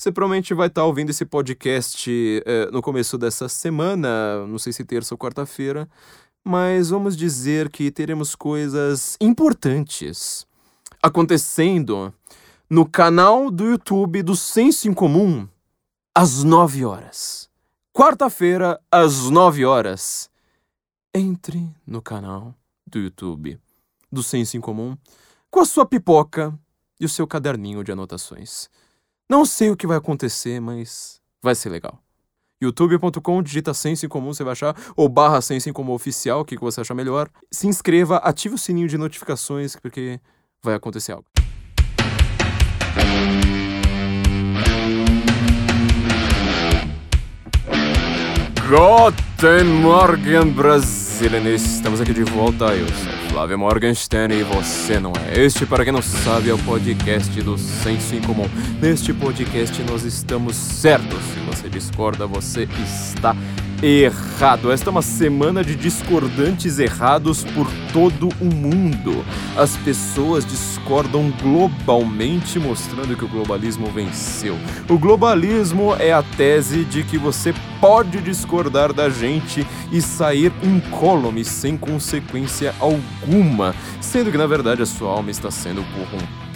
Você provavelmente vai estar tá ouvindo esse podcast é, no começo dessa semana, não sei se terça ou quarta-feira, mas vamos dizer que teremos coisas importantes acontecendo no canal do YouTube do Senso em Comum às 9 horas. Quarta-feira, às 9 horas. Entre no canal do YouTube do Senso em Comum com a sua pipoca e o seu caderninho de anotações. Não sei o que vai acontecer, mas vai ser legal. youtube.com, digita Senso em Comum, você vai achar, ou barra Senso em Comum Oficial, o que você achar melhor. Se inscreva, ative o sininho de notificações, porque vai acontecer algo. Guten Morgen, brasileiros! Estamos aqui de volta, eu sou Flávio Morgenstern e você não é. Este, para quem não sabe, é o podcast do Senso em Comum. Neste podcast nós estamos certos. Se você discorda, você está errado. Esta é uma semana de discordantes errados por todo o mundo. As pessoas discordam globalmente, mostrando que o globalismo venceu. O globalismo é a tese de que você pode discordar da gente e sair incólume sem consequência alguma, sendo que na verdade a sua alma está sendo corrompida,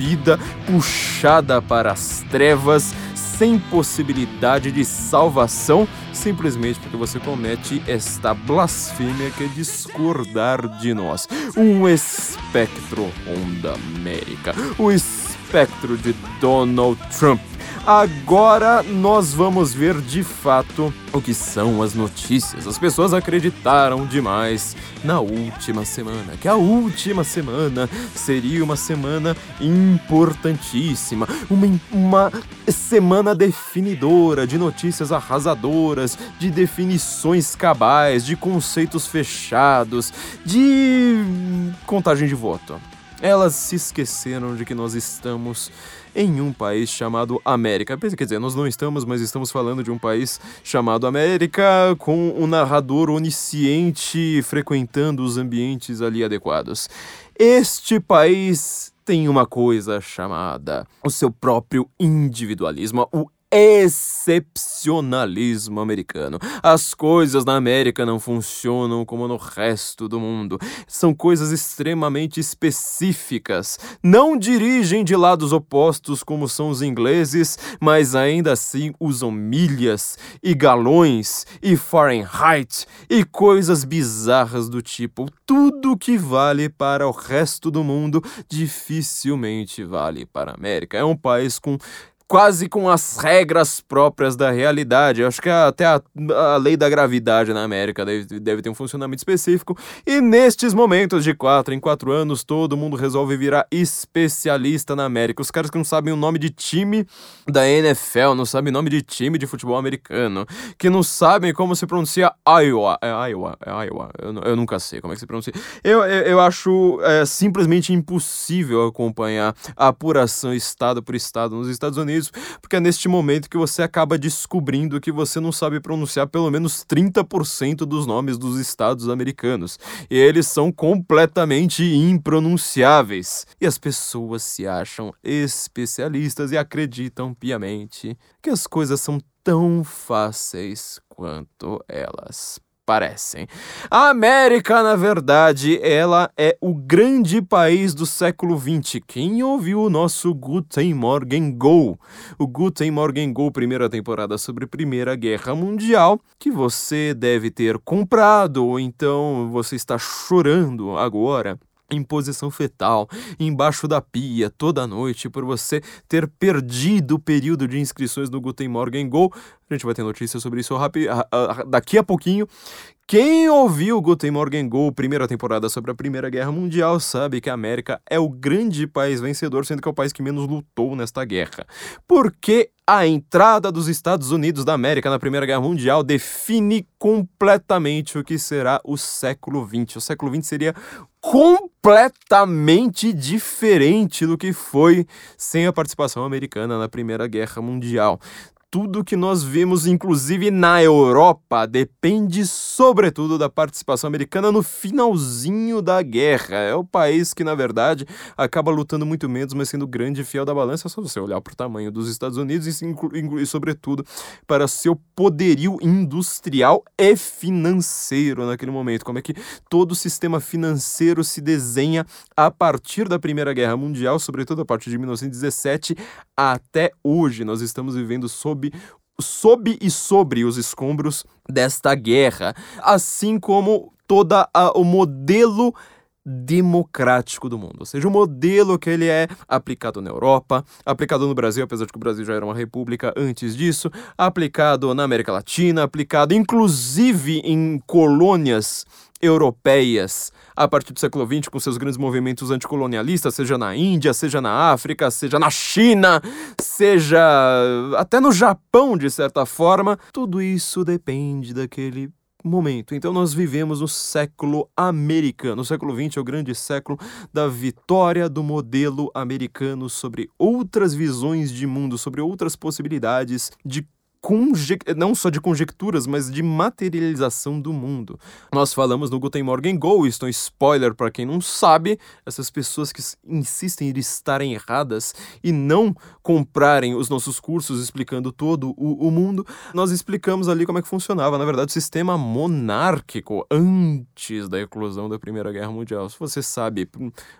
puxada para as trevas sem possibilidade de salvação, simplesmente porque você comete esta blasfêmia que é discordar de nós. Um espectro Onda América, o espectro de Donald Trump Agora nós vamos ver de fato o que são as notícias. As pessoas acreditaram demais na última semana, que a última semana seria uma semana importantíssima, uma, uma semana definidora de notícias arrasadoras, de definições cabais, de conceitos fechados, de contagem de voto. Elas se esqueceram de que nós estamos em um país chamado América. Quer dizer, nós não estamos, mas estamos falando de um país chamado América, com um narrador onisciente frequentando os ambientes ali adequados. Este país tem uma coisa chamada o seu próprio individualismo, o excepcionalismo americano. As coisas na América não funcionam como no resto do mundo. São coisas extremamente específicas. Não dirigem de lados opostos como são os ingleses, mas ainda assim usam milhas e galões e Fahrenheit e coisas bizarras do tipo. Tudo que vale para o resto do mundo dificilmente vale para a América. É um país com quase com as regras próprias da realidade. Eu acho que até a, a, lei da gravidade na América deve, deve ter um funcionamento específico. E nestes momentos de 4 em 4 anos, todo mundo resolve virar especialista na América. Os caras que não sabem o nome de time da NFL, não sabem o nome de time de futebol americano, que não sabem como se pronuncia Iowa. É Iowa, é Iowa. Eu, eu nunca sei como é que se pronuncia. Eu, eu, eu acho é, simplesmente impossível acompanhar a apuração estado por estado nos Estados Unidos porque é neste momento que você acaba descobrindo que você não sabe pronunciar pelo menos 30% dos nomes dos estados americanos. E eles são completamente impronunciáveis. E as pessoas se acham especialistas e acreditam piamente que as coisas são tão fáceis quanto elas parecem. A América, na verdade, ela é o grande país do século XX. Quem ouviu o nosso Guten Morgen Go? O Guten Morgen Go, primeira temporada sobre Primeira Guerra Mundial, que você deve ter comprado ou então você está chorando agora em posição fetal, embaixo da pia, toda noite, por você ter perdido o período de inscrições no Guten Morgen Go. A gente vai ter notícias sobre isso rápido, daqui a pouquinho. Quem ouviu Guten Morgen Go, primeira temporada sobre a Primeira Guerra Mundial, sabe que a América é o grande país vencedor, sendo que é o país que menos lutou nesta guerra. Porque a entrada dos Estados Unidos da América na Primeira Guerra Mundial define completamente o que será o século XX. O século XX seria completamente diferente do que foi sem a participação americana na Primeira Guerra Mundial tudo que nós vemos, inclusive na Europa, depende sobretudo da participação americana no finalzinho da guerra. É o país que, na verdade, acaba lutando muito menos, mas sendo grande e fiel da balança. É só você olhar para o tamanho dos Estados Unidos e, sobretudo, para seu poderio industrial e financeiro naquele momento. Como é que todo o sistema financeiro se desenha a partir da Primeira Guerra Mundial, sobretudo a partir de 1917 até hoje. Nós estamos vivendo sob sob e sobre os escombros desta guerra, assim como todo o modelo democrático do mundo, ou seja, o modelo que ele é aplicado na Europa, aplicado no Brasil, apesar de que o Brasil já era uma república antes disso, aplicado na América Latina, aplicado inclusive em colônias europeias a partir do século XX, com seus grandes movimentos anticolonialistas, seja na Índia, seja na África, seja na China, seja até no Japão, de certa forma, tudo isso depende daquele momento. Então nós vivemos no século americano. O século XX é o grande século da vitória do modelo americano sobre outras visões de mundo, sobre outras possibilidades de não só de conjecturas, mas de materialização do mundo. Nós falamos no Guten Morgen Go, isto é um spoiler para quem não sabe, essas pessoas que insistem em estarem erradas e não comprarem os nossos cursos explicando todo o, o mundo, nós explicamos ali como é que funcionava, na verdade, o sistema monárquico antes da eclosão da Primeira Guerra Mundial. Se você sabe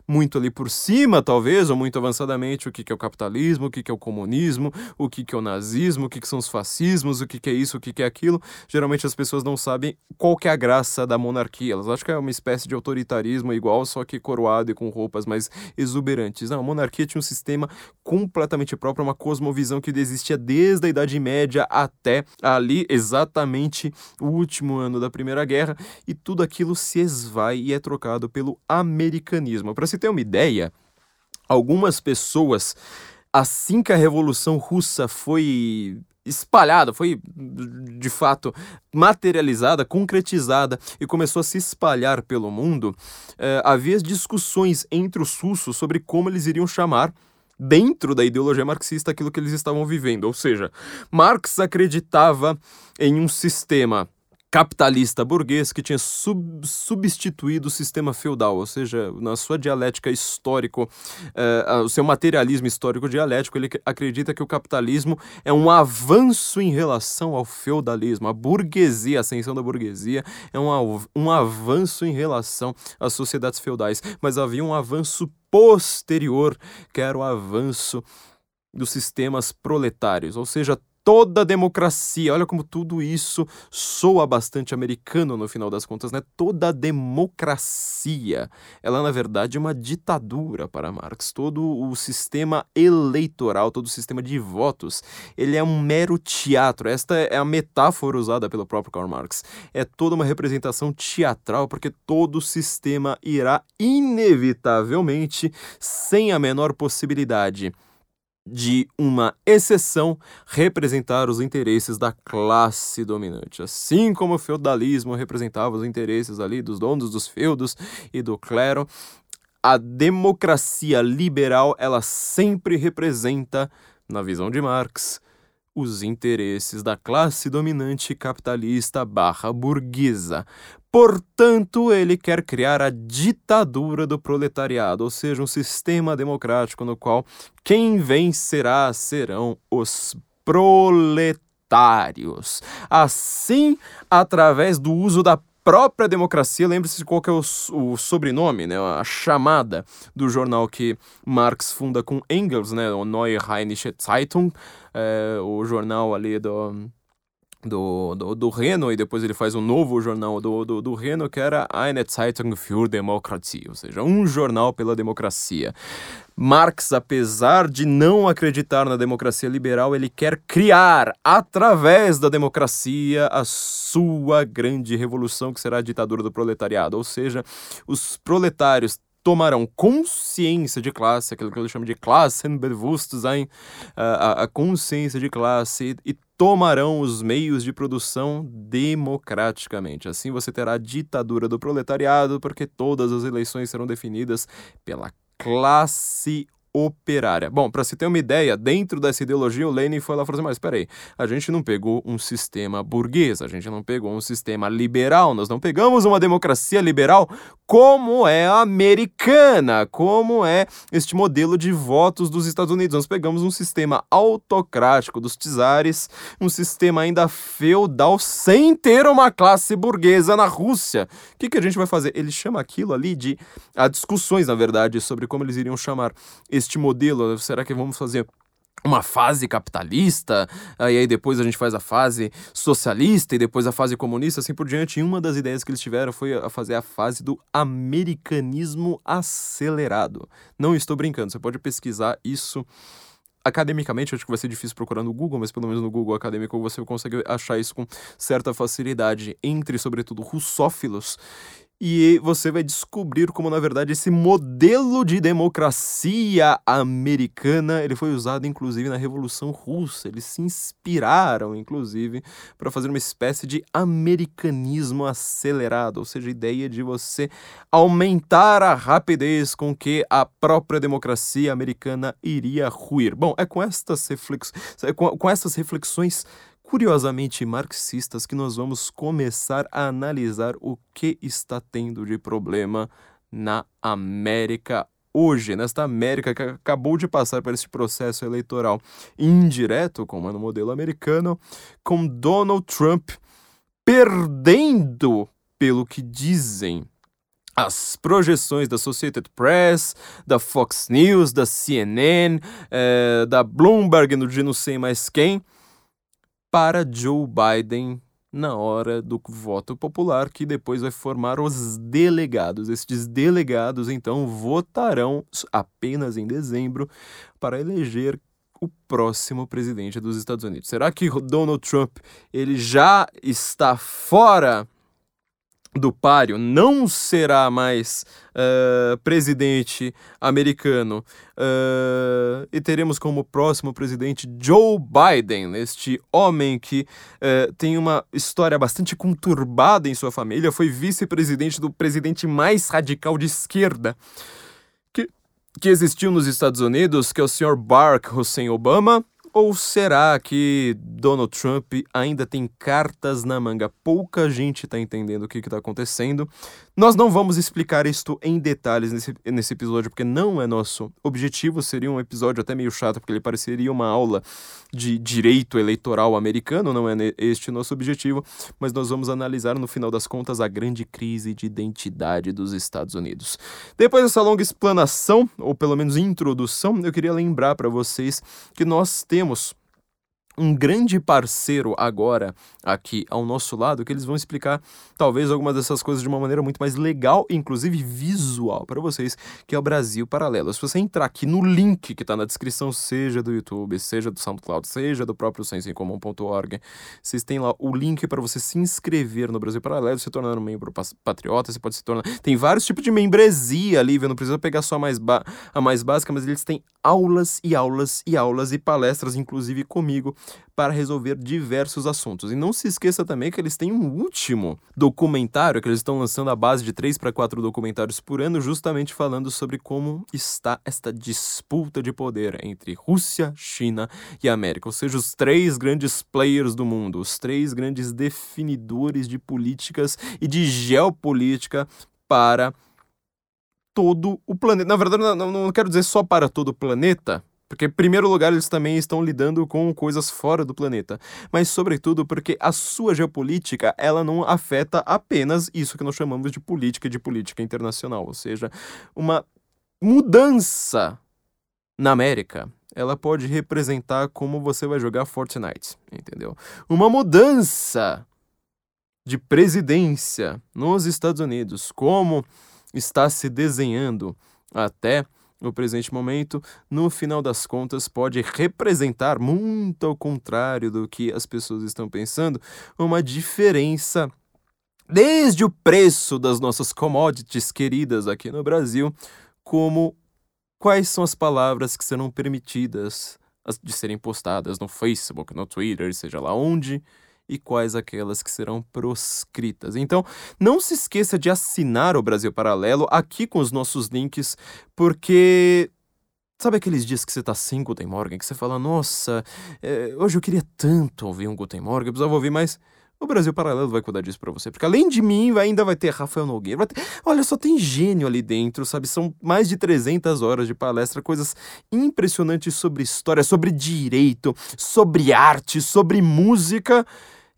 muito ali por cima, talvez, ou muito avançadamente, o que é o capitalismo, o que é o comunismo, o que é o nazismo, o que são os fascistas, o que, que é isso, o que, que é aquilo. Geralmente as pessoas não sabem qual que é a graça da monarquia. Elas acham que é uma espécie de autoritarismo igual, só que coroado e com roupas mais exuberantes. Não, a monarquia tinha um sistema completamente próprio, uma cosmovisão que existia desde a Idade Média até ali, exatamente o último ano da Primeira Guerra, e tudo aquilo se esvai e é trocado pelo americanismo. Para se ter uma ideia, algumas pessoas assim que a Revolução Russa foi espalhada, foi de fato materializada, concretizada e começou a se espalhar pelo mundo, eh, havia discussões entre os russos sobre como eles iriam chamar dentro da ideologia marxista aquilo que eles estavam vivendo. Ou seja, Marx acreditava em um sistema capitalista burguês que tinha sub substituído o sistema feudal, ou seja, na sua dialética histórico, uh, o seu materialismo histórico dialético, ele acredita que o capitalismo é um avanço em relação ao feudalismo. A burguesia, a ascensão da burguesia é um, um avanço em relação às sociedades feudais, mas havia um avanço posterior, que era o avanço dos sistemas proletários, ou seja, toda democracia. Olha como tudo isso soa bastante americano no final das contas, né? Toda democracia. Ela, na verdade, é uma ditadura para Marx. Todo o sistema eleitoral, todo o sistema de votos, ele é um mero teatro. Esta é a metáfora usada pelo próprio Karl Marx. É toda uma representação teatral, porque todo o sistema irá inevitavelmente, sem a menor possibilidade de uma exceção representar os interesses da classe dominante, assim como o feudalismo representava os interesses ali dos donos dos feudos e do clero, a democracia liberal ela sempre representa, na visão de Marx, os interesses da classe dominante capitalista barra burguesa. Portanto, ele quer criar a ditadura do proletariado, ou seja, um sistema democrático no qual quem vencerá serão os proletários. Assim, através do uso da própria democracia, lembre-se qual é o, o, sobrenome, né, a chamada do jornal que Marx funda com Engels, né, o Neue Rheinische Zeitung, é, o jornal ali do do, do, do Reno e depois ele faz um novo jornal do, do, do Reno que era Eine Zeitung für Demokratie, ou seja, um jornal pela democracia. Marx, apesar de não acreditar na democracia liberal, ele quer criar, através da democracia, a sua grande revolução, que será a ditadura do proletariado. Ou seja, os proletários tomarão consciência de classe, aquilo que ele chama de Klassenbewusstsein, a, a consciência de classe, e tomarão os meios de produção democraticamente. Assim você terá a ditadura do proletariado, porque todas as eleições serão definidas pela classe operária. Bom, para se ter uma ideia, dentro dessa ideologia, o Lenin foi lá e falou assim: mas espera aí, a gente não pegou um sistema burguês, a gente não pegou um sistema liberal, nós não pegamos uma democracia liberal como é a americana, como é este modelo de votos dos Estados Unidos. Nós pegamos um sistema autocrático dos czares, um sistema ainda feudal, sem ter uma classe burguesa na Rússia. O que, que a gente vai fazer? Ele chama aquilo ali de. Há discussões, na verdade, sobre como eles iriam chamar este modelo. Será que vamos fazer uma fase capitalista, e aí depois a gente faz a fase socialista e depois a fase comunista, assim por diante. E uma das ideias que eles tiveram foi a fazer a fase do americanismo acelerado. Não estou brincando, você pode pesquisar isso academicamente, acho que vai ser difícil procurar no Google, mas pelo menos no Google acadêmico você consegue achar isso com certa facilidade entre, sobretudo, russófilos e você vai descobrir como na verdade esse modelo de democracia americana ele foi usado inclusive na Revolução Russa. Eles se inspiraram inclusive para fazer uma espécie de americanismo acelerado, ou seja, a ideia de você aumentar a rapidez com que a própria democracia americana iria ruir. Bom, é com estas reflexões, é com, com essas reflexões curiosamente marxistas que nós vamos começar a analisar o que está tendo de problema na América hoje, nesta América que acabou de passar por esse processo eleitoral indireto, como é no modelo americano, com Donald Trump perdendo, pelo que dizem as projeções da Associated Press, da Fox News, da CNN, eh, da Bloomberg, de não sei mais quem, para Joe Biden na hora do voto popular, que depois vai formar os delegados. Estes delegados, então, votarão apenas em dezembro para eleger o próximo presidente dos Estados Unidos. Será que Donald Trump ele já está fora do páreo não será mais uh, presidente americano uh, e teremos como próximo presidente Joe Biden, este homem que uh, tem uma história bastante conturbada em sua família, foi vice-presidente do presidente mais radical de esquerda que, que existiu nos Estados Unidos, que é o Sr. Barack Hussein Obama ou será que Donald Trump ainda tem cartas na manga? Pouca gente está entendendo o que está acontecendo. Nós não vamos explicar isto em detalhes nesse, nesse episódio, porque não é nosso objetivo. Seria um episódio até meio chato, porque ele pareceria uma aula de direito eleitoral americano, não é este nosso objetivo. Mas nós vamos analisar, no final das contas, a grande crise de identidade dos Estados Unidos. Depois dessa longa explanação, ou pelo menos introdução, eu queria lembrar para vocês que nós temos um grande parceiro agora aqui ao nosso lado que eles vão explicar talvez algumas dessas coisas de uma maneira muito mais legal, inclusive visual para vocês, que é o Brasil Paralelo. Se você entrar aqui no link que está na descrição, seja do YouTube, seja do SoundCloud, seja do próprio sensoincomum.org, vocês têm lá o link para você se inscrever no Brasil Paralelo, se tornar um membro patriota, você pode se tornar... Tem vários tipos de membresia ali, viu? não precisa pegar só a mais, ba... a mais básica, mas eles têm aulas e aulas e aulas e palestras, inclusive comigo, para resolver diversos assuntos. E não se esqueça também que eles têm um último documentário que eles estão lançando a base de 3 para 4 documentários por ano, justamente falando sobre como está esta disputa de poder entre Rússia, China e América, ou seja, os três grandes players do mundo, os três grandes definidores de políticas e de geopolítica para todo o planeta. Na verdade, não, não quero dizer só para todo o planeta, porque, em primeiro lugar, eles também estão lidando com coisas fora do planeta, mas, sobretudo, porque a sua geopolítica ela não afeta apenas isso que nós chamamos de política de política internacional, ou seja, uma mudança na América. Ela pode representar como você vai jogar Fortnite, entendeu? Uma mudança de presidência nos Estados Unidos, como está se desenhando até no presente momento, no final das contas, pode representar, muito ao contrário do que as pessoas estão pensando, uma diferença desde o preço das nossas commodities queridas aqui no Brasil, como quais são as palavras que serão permitidas de serem postadas no Facebook, no Twitter, seja lá onde, e quais aquelas que serão proscritas. Então, não se esqueça de assinar o Brasil Paralelo aqui com os nossos links, porque Sabe aqueles dias que você tá sem Guten Morgen, que você fala, nossa, é, hoje eu queria tanto ouvir um Guten Morgen, eu precisava ouvir mais. O Brasil Paralelo vai cuidar disso pra você. Porque além de mim, ainda vai ter Rafael Nogueira. Ter... Olha, só tem gênio ali dentro, sabe? São mais de 300 horas de palestra, coisas impressionantes sobre história, sobre direito, sobre arte, sobre música.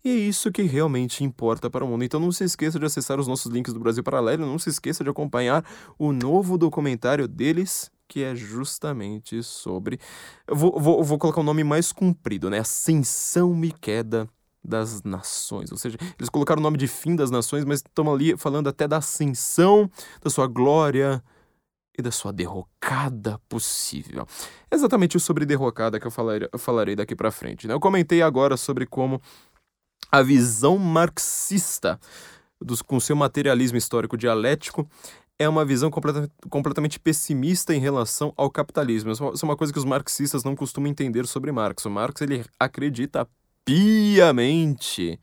E é isso que realmente importa para o mundo. Então não se esqueça de acessar os nossos links do Brasil Paralelo, não se esqueça de acompanhar o novo documentário deles, que é justamente sobre. Vou, vou, vou colocar o um nome mais comprido, né? Ascensão e Queda das nações. Ou seja, eles colocaram o nome de fim das nações, mas estão ali falando até da ascensão, da sua glória e da sua derrocada possível. É exatamente sobre derrocada que eu falarei, eu falarei daqui para frente. Né? Eu comentei agora sobre como a visão marxista, dos, com seu materialismo histórico dialético, é uma visão completa, completamente pessimista em relação ao capitalismo. Isso é uma coisa que os marxistas não costumam entender sobre Marx. O Marx ele acredita piamente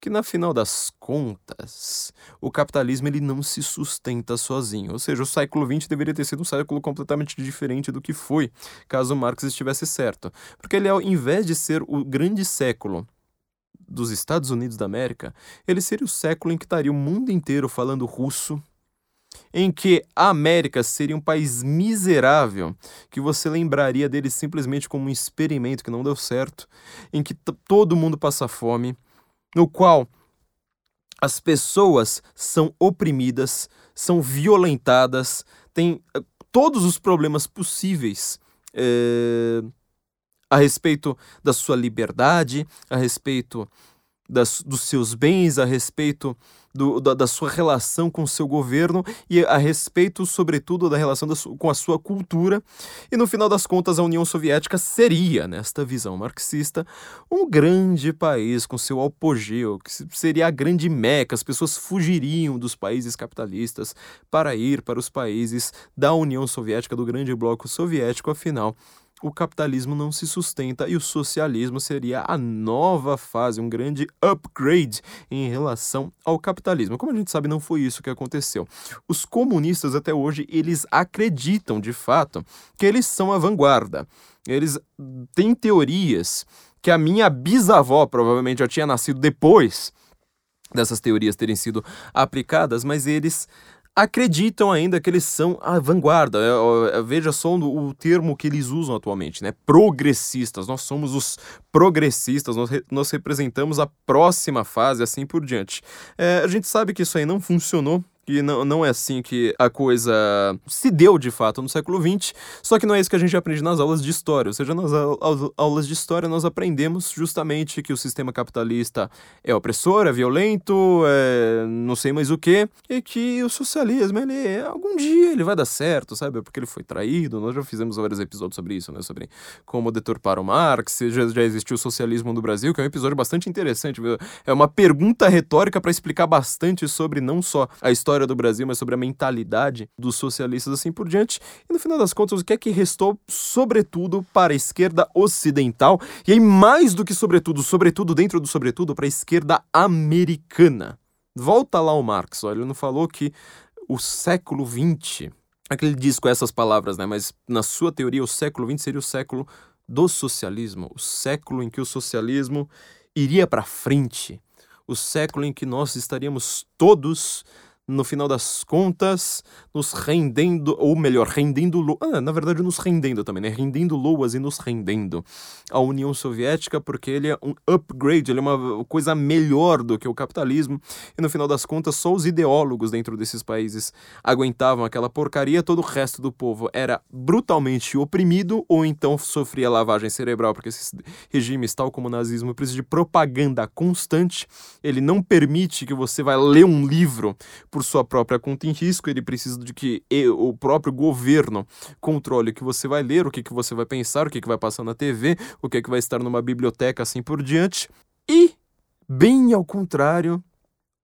que na final das contas, o capitalismo ele não se sustenta sozinho. Ou seja, o século XX deveria ter sido um século completamente diferente do que foi, caso Marx estivesse certo. Porque ele, ao invés de ser o grande século dos Estados Unidos da América, ele seria o século em que estaria o mundo inteiro falando russo, em que a América seria um país miserável, que você lembraria dele simplesmente como um experimento que não deu certo, em que todo mundo passa fome, no qual as pessoas são oprimidas, são violentadas, têm eh, todos os problemas possíveis. É, a respeito da sua liberdade, a respeito das, dos seus bens, a respeito do, da, da, sua relação com o seu governo e a respeito, sobretudo, da relação da com a sua cultura. E no final das contas, a União Soviética seria, nesta visão marxista, um grande país com seu apogeu, que seria a grande meca. As pessoas fugiriam dos países capitalistas para ir para os países da União Soviética, do grande bloco soviético, afinal o capitalismo não se sustenta e o socialismo seria a nova fase, um grande upgrade em relação ao capitalismo. Como a gente sabe, não foi isso que aconteceu. Os comunistas até hoje, eles acreditam de fato que eles são a vanguarda. Eles têm teorias que a minha bisavó provavelmente já tinha nascido depois dessas teorias terem sido aplicadas, mas eles acreditam ainda que eles são a vanguarda. Veja só o, o, termo que eles usam atualmente, né? Progressistas. Nós somos os progressistas, nós, re, nós representamos a próxima fase, assim por diante. É, a gente sabe que isso aí não funcionou que não, não é assim que a coisa se deu de fato no século XX, só que não é isso que a gente aprende nas aulas de história. Ou seja, nas aulas de história nós aprendemos justamente que o sistema capitalista é opressor, é violento, é não sei mais o que, e que o socialismo, ele algum dia ele vai dar certo, sabe? Porque ele foi traído. Nós já fizemos vários episódios sobre isso, né? Sobre como deturpar o Marx, já, já existiu o socialismo no Brasil, que é um episódio bastante interessante. É uma pergunta retórica para explicar bastante sobre não só a história história do Brasil, mas sobre a mentalidade dos socialistas assim por diante. E no final das contas, o que é que restou, sobretudo, para a esquerda ocidental? E aí, mais do que sobretudo, sobretudo dentro do sobretudo, para a esquerda americana. Volta lá o Marx, olha, ele não falou que o século XX, aquele diz com essas palavras, né? Mas na sua teoria, o século XX seria o século do socialismo, o século em que o socialismo iria para frente, o século em que nós estaríamos todos no final das contas, nos rendendo, ou melhor, rendendo, ah, na verdade nos rendendo também, né? Rendendo loas e nos rendendo à União Soviética, porque ele é um upgrade, ele é uma coisa melhor do que o capitalismo, e no final das contas só os ideólogos dentro desses países aguentavam aquela porcaria, todo o resto do povo era brutalmente oprimido ou então sofria lavagem cerebral, porque esses regimes, tal como o nazismo, precisam de propaganda constante, ele não permite que você vá ler um livro por sua própria conta em risco, ele precisa de que o próprio governo controle o que você vai ler, o que, que você vai pensar, o que, que vai passar na TV, o que, que vai estar numa biblioteca, assim por diante. E, bem ao contrário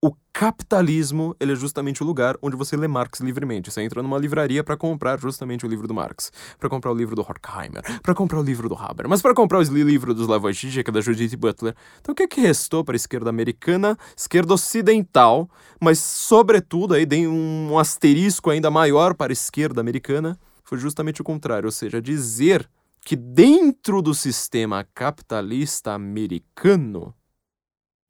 o capitalismo ele é justamente o lugar onde você lê Marx livremente. Você entra numa livraria para comprar justamente o livro do Marx, para comprar o livro do Horkheimer, para comprar o livro do Haber, mas para comprar o livro dos Slavoj Žižek, da Judith Butler. Então o que, é que restou para a esquerda americana, esquerda ocidental, mas sobretudo aí tem um asterisco ainda maior para a esquerda americana, foi justamente o contrário, ou seja, dizer que dentro do sistema capitalista americano,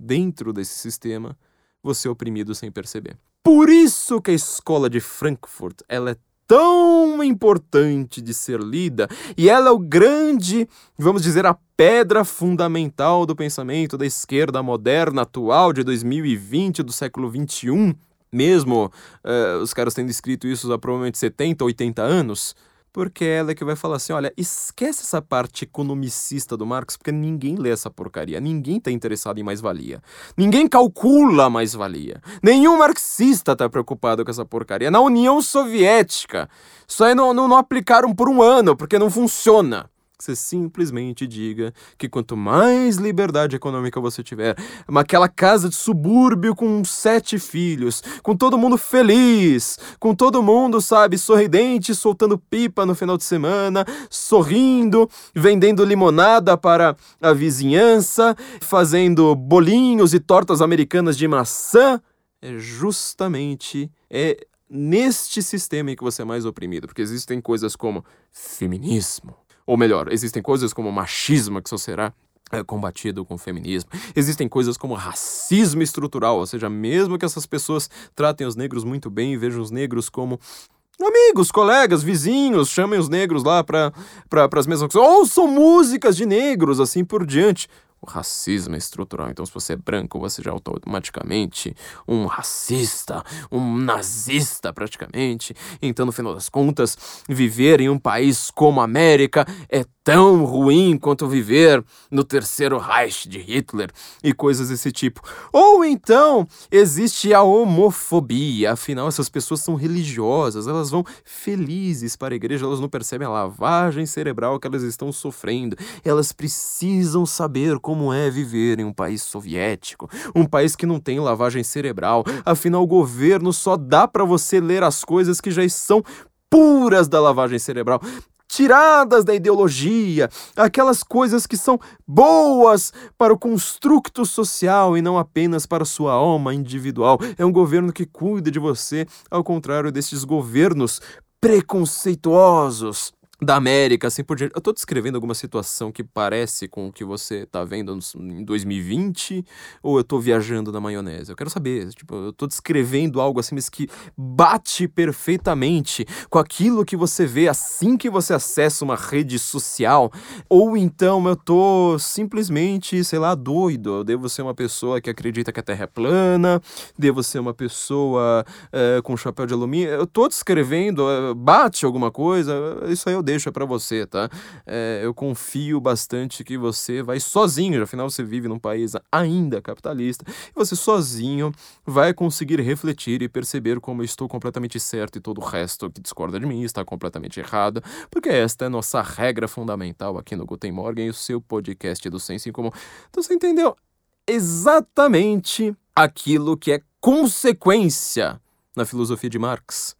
dentro desse sistema, você é oprimido sem perceber. Por isso que a escola de Frankfurt ela é tão importante de ser lida e ela é o grande, vamos dizer, a pedra fundamental do pensamento da esquerda moderna atual de 2020 do século 21, mesmo uh, os caras tendo escrito isso há provavelmente 70, 80 anos porque ela é que vai falar assim: olha, esquece essa parte economicista do Marx, porque ninguém lê essa porcaria, ninguém está interessado em mais-valia, ninguém calcula mais-valia, nenhum marxista está preocupado com essa porcaria. Na União Soviética, isso aí não, não, não aplicaram por um ano, porque não funciona você simplesmente diga que quanto mais liberdade econômica você tiver, aquela casa de subúrbio com sete filhos, com todo mundo feliz, com todo mundo, sabe, sorridente, soltando pipa no final de semana, sorrindo, vendendo limonada para a vizinhança, fazendo bolinhos e tortas americanas de maçã, é justamente é neste sistema em que você é mais oprimido, porque existem coisas como feminismo, ou melhor, existem coisas como machismo que só será é, combatido com o feminismo. Existem coisas como racismo estrutural, ou seja, mesmo que essas pessoas tratem os negros muito bem e vejam os negros como amigos, colegas, vizinhos, chamem os negros lá para pra, as mesmas coisas, ouçam músicas de negros, assim por diante o racismo é estrutural. Então, se você é branco, você já é automaticamente um racista, um nazista praticamente. Então, no final das contas, viver em um país como a América é tão ruim quanto viver no terceiro Reich de Hitler e coisas desse tipo. Ou então existe a homofobia, afinal essas pessoas são religiosas, elas vão felizes para a igreja, elas não percebem a lavagem cerebral que elas estão sofrendo. Elas precisam saber como é viver em um país soviético, um país que não tem lavagem cerebral. Afinal o governo só dá para você ler as coisas que já são puras da lavagem cerebral tiradas da ideologia, aquelas coisas que são boas para o construto social e não apenas para sua alma individual. É um governo que cuida de você, ao contrário desses governos preconceituosos da América, assim por diante. Eu tô descrevendo alguma situação que parece com o que você tá vendo em 2020 ou eu tô viajando na maionese? Eu quero saber, tipo, eu tô descrevendo algo assim, mas que bate perfeitamente com aquilo que você vê assim que você acessa uma rede social, ou então eu tô simplesmente, sei lá, doido. Eu devo ser uma pessoa que acredita que a Terra é plana, devo ser uma pessoa uh, com chapéu de alumínio. Eu tô descrevendo, uh, bate alguma coisa, isso aí eu deixa para você, tá? É, eu confio bastante que você vai sozinho, afinal você vive num país ainda capitalista, e você sozinho vai conseguir refletir e perceber como eu estou completamente certo e todo o resto que discorda de mim está completamente errado, porque esta é nossa regra fundamental aqui no Guten Morgen, o seu podcast do Senso em Comum. Então você entendeu exatamente aquilo que é consequência na filosofia de Marx.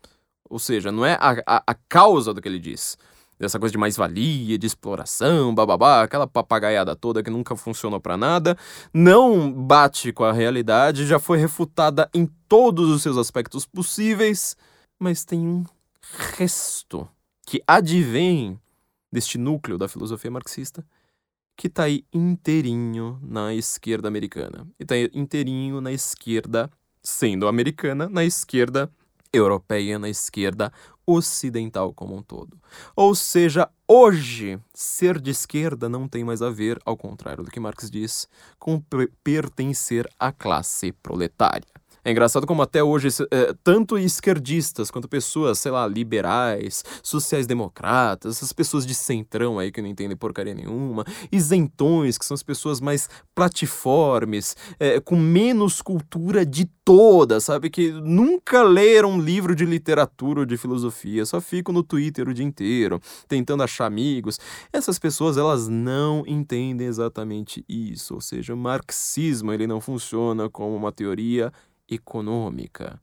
Ou seja, não é a, a, a causa do que ele diz, dessa coisa de mais-valia, de exploração, bababá, aquela papagaiada toda que nunca funcionou para nada, não bate com a realidade, já foi refutada em todos os seus aspectos possíveis, mas tem um resto que advém deste núcleo da filosofia marxista que está aí inteirinho na esquerda americana. E está inteirinho na esquerda, sendo americana, na esquerda europeia, na esquerda ocidental como um todo. Ou seja, hoje, ser de esquerda não tem mais a ver, ao contrário do que Marx diz, com pertencer à classe proletária. É engraçado como até hoje, é, tanto esquerdistas quanto pessoas, sei lá, liberais, sociais-democratas, essas pessoas de centrão aí que não entendem porcaria nenhuma, isentões, que são as pessoas mais platiformes, é, com menos cultura de toda, sabe? Que nunca leram um livro de literatura ou de filosofia, só ficam no Twitter o dia inteiro, tentando achar amigos. Essas pessoas, elas não entendem exatamente isso, ou seja, o marxismo, ele não funciona como uma teoria econômica.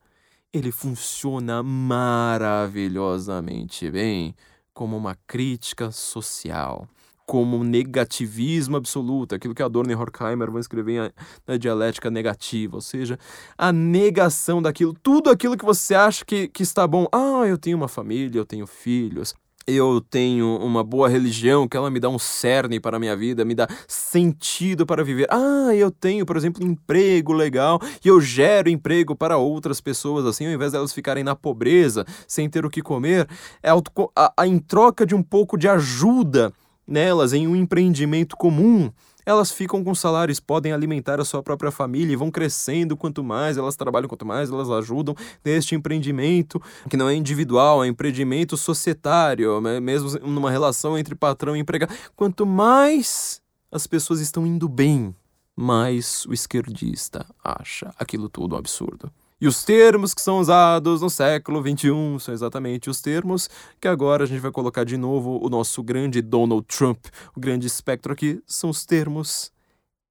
Ele funciona maravilhosamente bem como uma crítica social, como negativismo absoluto, aquilo que Adorno e Horkheimer vão escrever na dialética negativa, ou seja, a negação daquilo, tudo aquilo que você acha que, que está bom. Ah, eu tenho uma família, eu tenho filhos, eu tenho uma boa religião, que ela me dá um cerne para a minha vida, me dá sentido para viver. Ah, eu tenho, por exemplo, emprego legal e eu gero emprego para outras pessoas, assim, ao invés delas ficarem na pobreza, sem ter o que comer, é a, a, em troca de um pouco de ajuda nelas em um empreendimento comum elas ficam com salários, podem alimentar a sua própria família e vão crescendo quanto mais elas trabalham, quanto mais elas ajudam neste empreendimento, que não é individual, é empreendimento societário, né? mesmo numa relação entre patrão e empregado. Quanto mais as pessoas estão indo bem, mais o esquerdista acha aquilo tudo um absurdo. E os termos que são usados no século XXI são exatamente os termos que agora a gente vai colocar de novo o nosso grande Donald Trump. O grande espectro aqui são os termos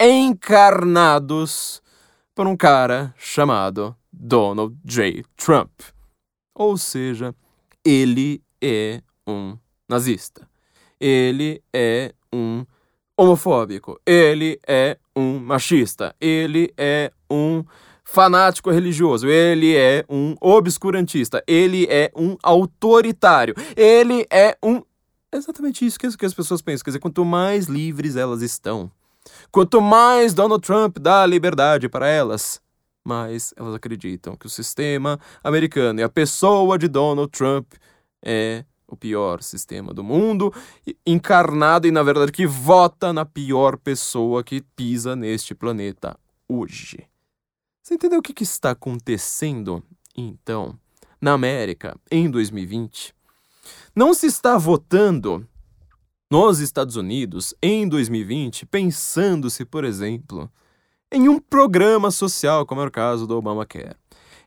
encarnados por um cara chamado Donald J. Trump. Ou seja, ele é um nazista. Ele é um homofóbico. Ele é um machista. Ele é um fanático religioso, ele é um obscurantista, ele é um autoritário, ele é um. Exatamente isso que as pessoas pensam. Quer dizer, quanto mais livres elas estão, quanto mais Donald Trump dá liberdade para elas, mais elas acreditam que o sistema americano e a pessoa de Donald Trump é o pior sistema do mundo, encarnado e, na verdade, que vota na pior pessoa que pisa neste planeta hoje. Você entendeu o que, que está acontecendo, então, na América em 2020? Não se está votando nos Estados Unidos em 2020 pensando-se, por exemplo, em um programa social, como é o caso do Obamacare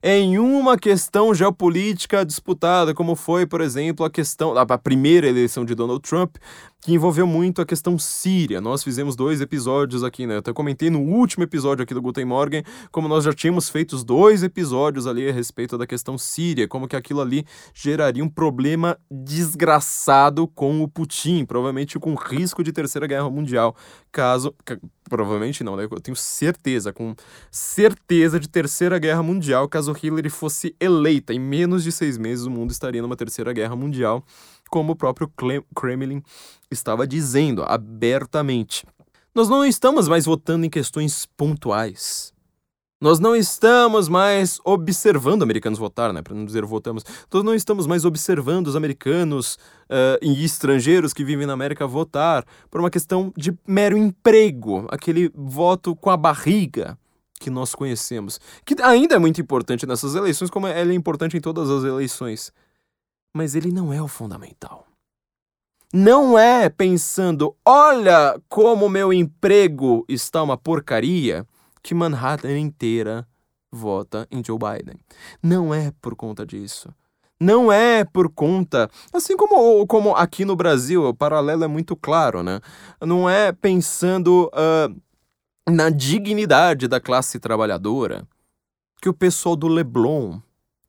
em uma questão geopolítica disputada, como foi, por exemplo, a questão, a primeira eleição de Donald Trump, que envolveu muito a questão síria. Nós fizemos dois episódios aqui, né? Eu até comentei no último episódio aqui do Guten Morgen, como nós já tínhamos feito dois episódios ali a respeito da questão síria, como que aquilo ali geraria um problema desgraçado com o Putin, provavelmente com risco de terceira guerra mundial, caso provavelmente não, né? Eu tenho certeza, com certeza de terceira guerra mundial, caso Hillary fosse eleita. Em menos de seis meses, o mundo estaria numa terceira guerra mundial, como o próprio Kremlin estava dizendo abertamente. Nós não estamos mais votando em questões pontuais. Nós não estamos mais observando americanos votar, né? Para não dizer votamos. Nós não estamos mais observando os americanos uh, e estrangeiros que vivem na América votar por uma questão de mero emprego, aquele voto com a barriga que nós conhecemos, que ainda é muito importante nessas eleições, como ele é importante em todas as eleições. Mas ele não é o fundamental. Não é pensando, olha como meu emprego está uma porcaria que Manhattan inteira vota em Joe Biden. Não é por conta disso. Não é por conta. Assim como, como aqui no Brasil, o paralelo é muito claro, né? Não é pensando uh, na dignidade da classe trabalhadora que o pessoal do Leblon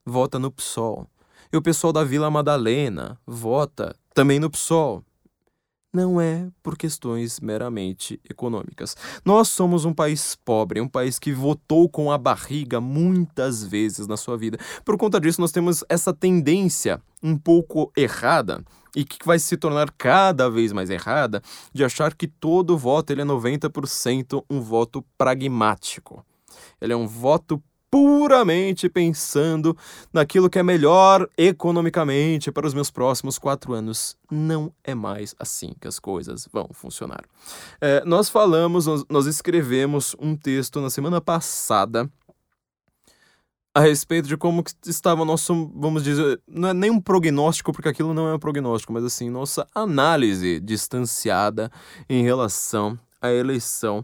vota no PSOL. E o pessoal da Vila Madalena vota também no PSOL não é por questões meramente econômicas. Nós somos um país pobre, um país que votou com a barriga muitas vezes na sua vida. Por conta disso, nós temos essa tendência um pouco errada e que vai se tornar cada vez mais errada de achar que todo voto ele é 90% um voto pragmático. Ele é um voto puramente pensando naquilo que é melhor economicamente para os meus próximos quatro anos. Não é mais assim que as coisas vão funcionar. É, nós falamos, nós, escrevemos um texto na semana passada a respeito de como estava o nosso, vamos dizer, não é nem um prognóstico, porque aquilo não é um prognóstico, mas assim, nossa análise distanciada em relação à eleição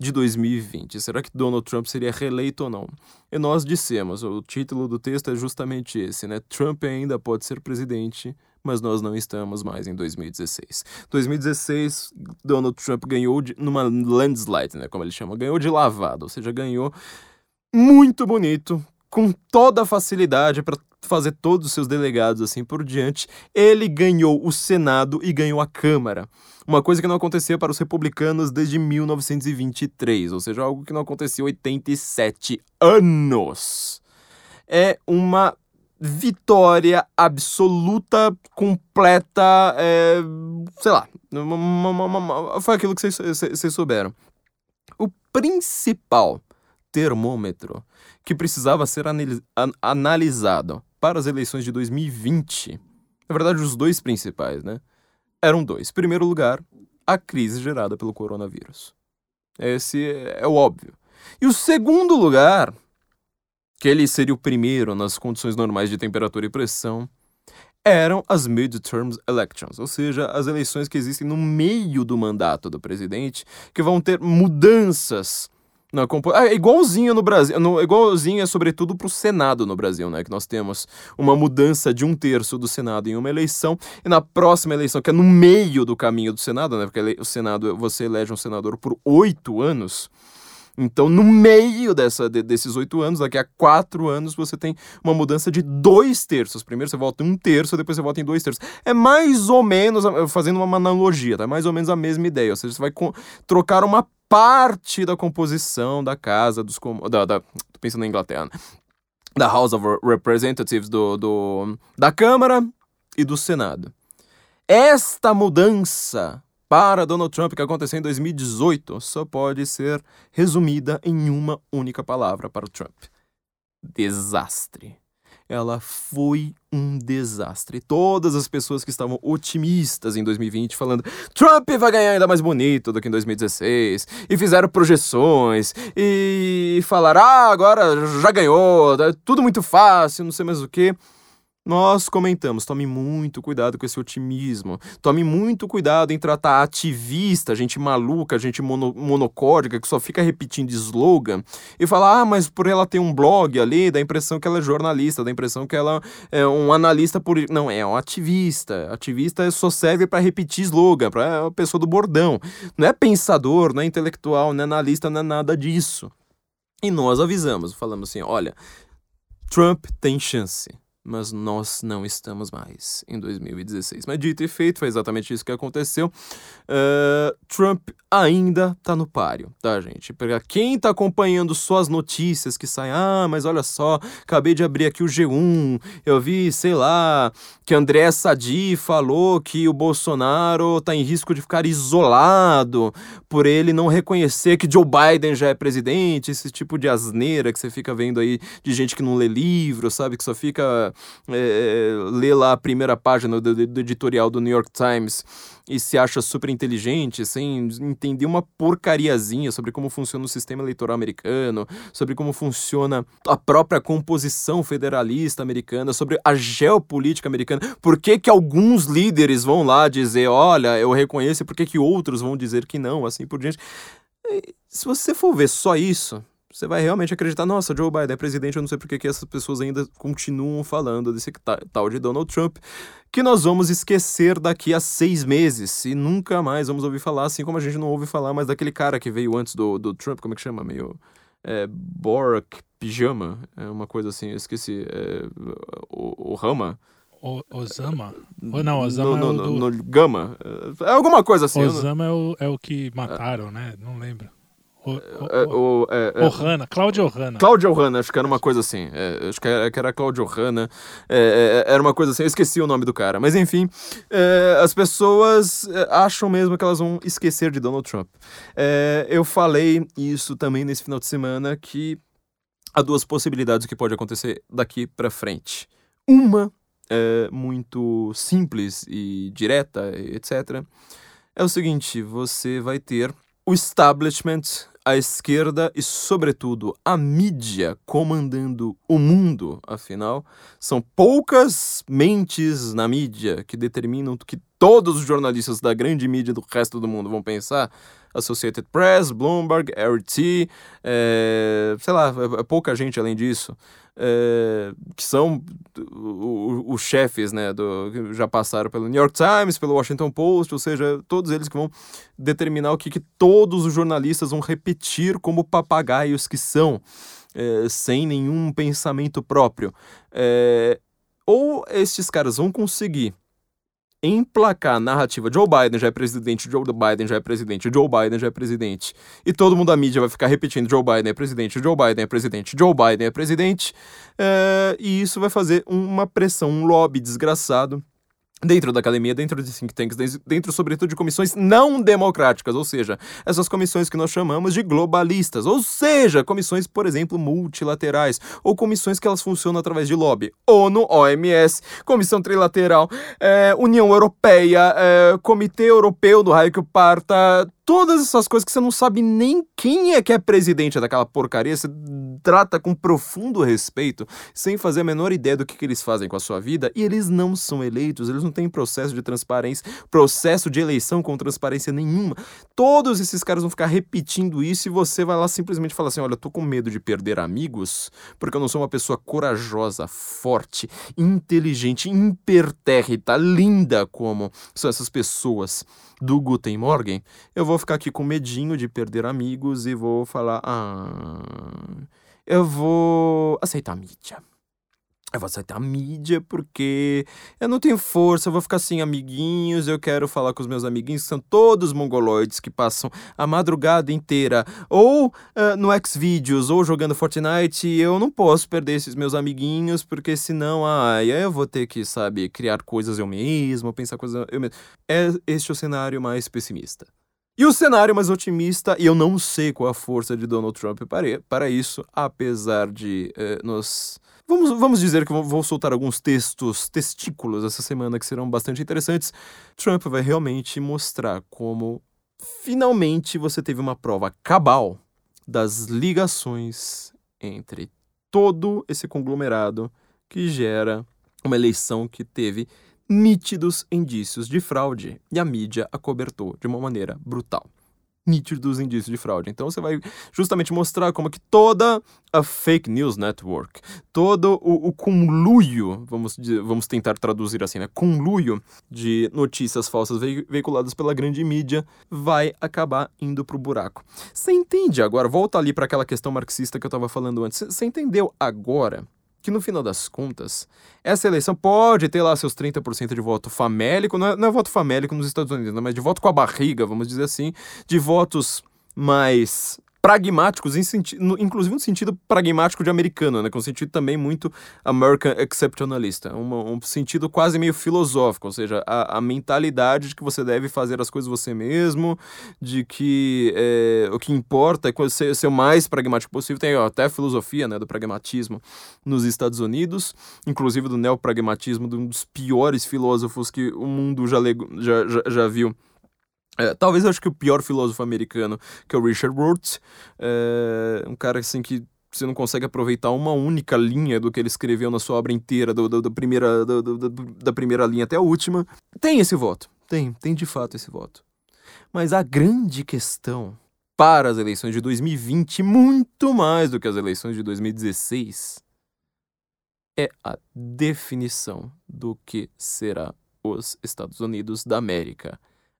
de 2020. Será que Donald Trump seria reeleito ou não? E nós dissemos, o título do texto é justamente esse, né? Trump ainda pode ser presidente, mas nós não estamos mais em 2016. 2016, Donald Trump ganhou de, numa landslide, né, como ele chama, ganhou de lavada, ou seja, ganhou muito bonito, com toda a facilidade para fazer todos os seus delegados assim por diante, ele ganhou o Senado e ganhou a Câmara. Uma coisa que não acontecia para os republicanos desde 1923, ou seja, algo que não acontecia há 87 anos. É uma vitória absoluta, completa, é, sei lá, uma, uma, uma, foi aquilo que vocês souberam. O principal termômetro que precisava ser analisado para as eleições de 2020, na verdade, os dois principais, né? Eram dois. Em primeiro lugar, a crise gerada pelo coronavírus. Esse é o óbvio. E o segundo lugar que ele seria o primeiro nas condições normais de temperatura e pressão, eram as midterm elections, ou seja, as eleições que existem no meio do mandato do presidente, que vão ter mudanças na compo... Ah, é igualzinho no Brasil, no, igualzinho é sobretudo para o Senado no Brasil, né? Que nós temos uma mudança de um terço do Senado em uma eleição, e na próxima eleição, que é no meio do caminho do Senado, né? Porque o Senado, você elege um senador por oito anos, então, no meio dessa, de, desses oito anos, daqui a quatro anos, você tem uma mudança de dois terços. Primeiro você volta em um terço, depois você volta em dois terços. É mais ou menos, fazendo uma analogia, tá? Mais ou menos a mesma ideia. Ou seja, você vai trocar uma parte da composição da casa dos. Da, da, tô pensando na Inglaterra, né? Da House of Representatives do, do, da Câmara e do Senado. Esta mudança para Donald Trump que aconteceu em 2018 só pode ser resumida em uma única palavra para o Trump: desastre. Ela foi um desastre. Todas as pessoas que estavam otimistas em 2020, falando Trump vai ganhar ainda mais bonito do que em 2016, e fizeram projeções, e falaram: ah, agora já ganhou, é tudo muito fácil, não sei mais o que. Nós comentamos, tome muito cuidado com esse otimismo. Tome muito cuidado em tratar ativista, gente maluca, gente mono, monocórdica, que só fica repetindo slogan, e falar, ah, mas por ela ter um blog ali, dá a impressão que ela é jornalista, dá a impressão que ela é um analista por. Não, é um ativista. Ativista só serve para repetir slogan, para é a pessoa do bordão. Não é pensador, não é intelectual, não é analista, não é nada disso. E nós avisamos, falamos assim: olha, Trump tem chance mas nós não estamos mais em 2016. Mas dito e feito, foi exatamente isso que aconteceu. Uh, Trump ainda tá no páreo, tá, gente? Para quem tá acompanhando só as notícias que saem, ah, mas olha só, acabei de abrir aqui o G1, eu vi, sei lá, que André Sadi falou que o Bolsonaro tá em risco de ficar isolado por ele não reconhecer que Joe Biden já é presidente, esse tipo de asneira que você fica vendo aí de gente que não lê livro, sabe? Que só fica é, lê lá a primeira página do, do, editorial do New York Times e se acha super inteligente, sem entender uma porcariazinha sobre como funciona o sistema eleitoral americano, sobre como funciona a própria composição federalista americana, sobre a geopolítica americana, por que que alguns líderes vão lá dizer, olha, eu reconheço, e por que que outros vão dizer que não, assim por diante. Se você for ver só isso, você vai realmente acreditar, nossa, Joe Biden é presidente, eu não sei por que essas pessoas ainda continuam falando desse tal de Donald Trump, que nós vamos esquecer daqui a seis meses e nunca mais vamos ouvir falar, assim como a gente não ouve falar mais daquele cara que veio antes do, do Trump, como é que chama? Meio. É, Borak Pijama, é uma coisa assim, eu esqueci. É, o, o Rama. O, Osama? Ou não, Osama no, é o no, do... no Gama. É alguma coisa assim. Osama não... é, o, é o que mataram, né? Não lembro. É, o, é, é, Ohana, Cláudia Ohana. Cláudia Ohana, acho que era uma coisa assim. É, acho que era, que era Cláudia Ohana. É, é, era uma coisa assim, eu esqueci o nome do cara. Mas enfim, as pessoas acham mesmo que elas vão esquecer de Donald Trump. eu falei isso também nesse final de semana, que há duas possibilidades que pode acontecer daqui para frente. Uma é muito simples e direta, etc. É o seguinte, você vai ter o establishment a esquerda e, sobretudo, a mídia comandando o mundo, afinal, são poucas mentes na mídia que determinam o que todos os jornalistas da grande mídia do resto do mundo vão pensar. Associated Press, Bloomberg, RT, é, sei lá, é, é pouca gente além disso é, que são os chefes, né, do, já passaram pelo New York Times, pelo Washington Post, ou seja, todos eles que vão determinar o que, que todos os jornalistas vão repetir como papagaios que são, é, sem nenhum pensamento próprio. É, ou estes caras vão conseguir emplacar a narrativa Joe Biden já é presidente, Joe Biden já é presidente, Joe Biden já é presidente, e todo mundo da mídia vai ficar repetindo Joe Biden é presidente, Joe Biden é presidente, Joe Biden é presidente, é, e isso vai fazer uma pressão, um lobby desgraçado dentro da academia, dentro de think tanks, dentro, sobretudo, de comissões não democráticas, ou seja, essas comissões que nós chamamos de globalistas, ou seja, comissões, por exemplo, multilaterais, ou comissões que elas funcionam através de lobby. ONU, OMS, Comissão Trilateral, é, União Europeia, é, Comitê Europeu do raio que parta, todas essas coisas que você não sabe nem quem é que é presidente daquela porcaria, você trata com profundo respeito, sem fazer a menor ideia do que, que eles fazem com a sua vida, e eles não são eleitos, eles não têm processo de transparência, processo de eleição com transparência nenhuma. Todos esses caras vão ficar repetindo isso e você vai lá simplesmente falar assim: olha, eu tô com medo de perder amigos, porque eu não sou uma pessoa corajosa, forte, inteligente, impertérrita, linda como são essas pessoas do Guten Morgen, eu vou ficar aqui com medinho de perder amigos e vou falar: ah, eu vou aceitar a mídia. Eu vou aceitar a mídia porque eu não tenho força, eu vou ficar sem amiguinhos, eu quero falar com os meus amiguinhos que são todos mongoloides que passam a madrugada inteira ou uh, no Xvideos ou jogando Fortnite eu não posso perder esses meus amiguinhos porque senão, ai, eu vou ter que, sabe, criar coisas eu mesmo, pensar coisas eu mesmo. É este o cenário mais pessimista. E o cenário mais otimista, e eu não sei qual a força de Donald Trump para, para isso, apesar de uh, nos Vamos, vamos dizer que vou soltar alguns textos, testículos essa semana que serão bastante interessantes. Trump vai realmente mostrar como finalmente você teve uma prova cabal das ligações entre todo esse conglomerado que gera uma eleição que teve nítidos indícios de fraude e a mídia acobertou de uma maneira brutal nítidos indícios de fraude. Então você vai justamente mostrar como que toda a fake news network, todo o, o conluio, vamos, vamos tentar traduzir assim, né? Conluio de notícias falsas veiculadas pela grande mídia vai acabar indo pro buraco. Você entende agora? Volta ali para aquela questão marxista que eu estava falando antes. Você entendeu agora que no final das contas, essa eleição pode ter lá seus 30% de voto famélico, não é, não é voto famélico nos Estados Unidos, não, mas de voto com a barriga, vamos dizer assim, de votos mais pragmáticos, em senti inclusive no sentido pragmático de americano, né? com um sentido também muito American exceptionalista, um, um sentido quase meio filosófico, ou seja, a, a, mentalidade de que você deve fazer as coisas você mesmo, de que é, o que importa é ser, ser o mais pragmático possível. Tem ó, até a filosofia né, do pragmatismo nos Estados Unidos, inclusive do neopragmatismo, de um dos piores filósofos que o mundo já, já, já, já viu é, talvez eu acho que o pior filósofo americano, que é o Richard Roth, é um cara assim que você não consegue aproveitar uma única linha do que ele escreveu na sua obra inteira, do, do, do primeira, do, da primeira linha até a última. Tem esse voto, tem, tem de fato esse voto. Mas a grande questão para as eleições de 2020, muito mais do que as eleições de 2016, é a definição do que será os Estados Unidos da América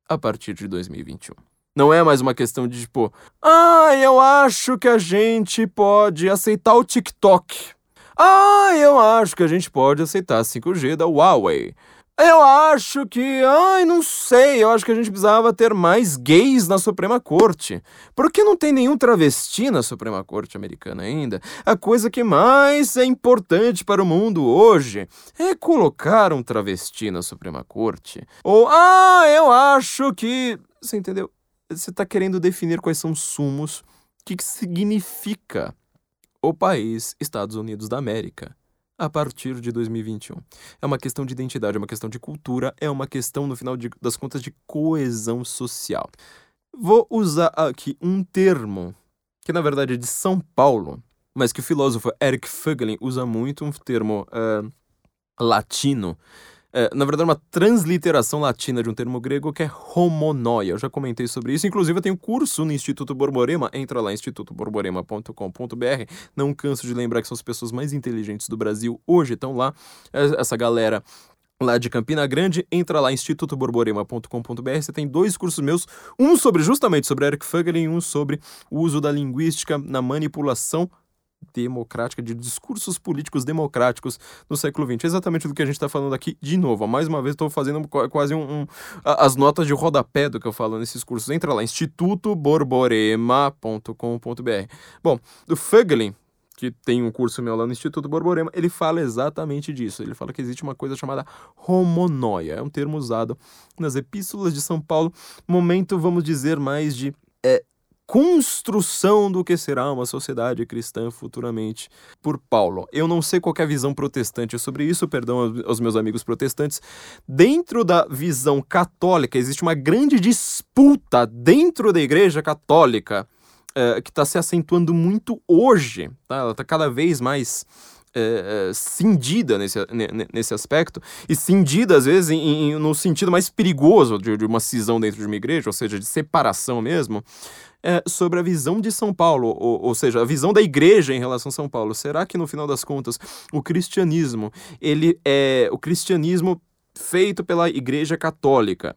a partir de 2021. Não é mais uma questão de tipo, ah, eu acho que a gente pode aceitar o TikTok. Ah, eu acho que a gente pode aceitar a 5G da Huawei. Eu acho que. Ai, não sei. Eu acho que a gente precisava ter mais gays na Suprema Corte. Por que não tem nenhum travesti na Suprema Corte americana ainda? A coisa que mais é importante para o mundo hoje é colocar um travesti na Suprema Corte. Ou, ah, eu acho que. Você entendeu? Você está querendo definir quais são os sumos. O que, que significa o país Estados Unidos da América a partir de 2021. É uma questão de identidade, é uma questão de cultura, é uma questão, no final de, das contas, de coesão social. Vou usar aqui um termo que, na verdade, é de São Paulo, mas que o filósofo Eric Fögelin usa muito, um termo uh, latino, é, na verdade, uma transliteração latina de um termo grego que é homonoia. Eu já comentei sobre isso. Inclusive, eu tenho curso no Instituto Borborema. Entra lá, institutoborborema.com.br. Não canso de lembrar que são as pessoas mais inteligentes do Brasil hoje estão lá. É, essa galera lá de Campina Grande, entra lá institutoborborema.com.br, você tem dois cursos meus, um sobre justamente sobre Eric Fögelin e um sobre o uso da linguística na manipulação democrática, de discursos políticos democráticos no século XX. É exatamente do que a gente está falando aqui de novo. Mais uma vez, estou fazendo quase um, um, as notas de rodapé do que eu falo nesses cursos. Entra lá, institutoborborema.com.br. Bom, do Fögelin, que tem um curso meu lá no Instituto Borborema, ele fala exatamente disso. Ele fala que existe uma coisa chamada homonóia. É um termo usado nas epístolas de São Paulo. Momento, vamos dizer, mais de é, construção do que será uma sociedade cristã futuramente por Paulo. Eu não sei qual é a visão protestante sobre isso, perdão aos meus amigos protestantes. Dentro da visão católica, existe uma grande disputa dentro da Igreja Católica é, que está se acentuando muito hoje, tá? ela está cada vez mais é, é, cindida nesse, nesse aspecto, e cindida às vezes em, em, no sentido mais perigoso de, de, uma cisão dentro de uma igreja, ou seja, de separação mesmo, é, sobre a visão de São Paulo, ou, ou, seja, a visão da igreja em relação a São Paulo. Será que no final das contas o cristianismo, ele é o cristianismo feito pela igreja católica,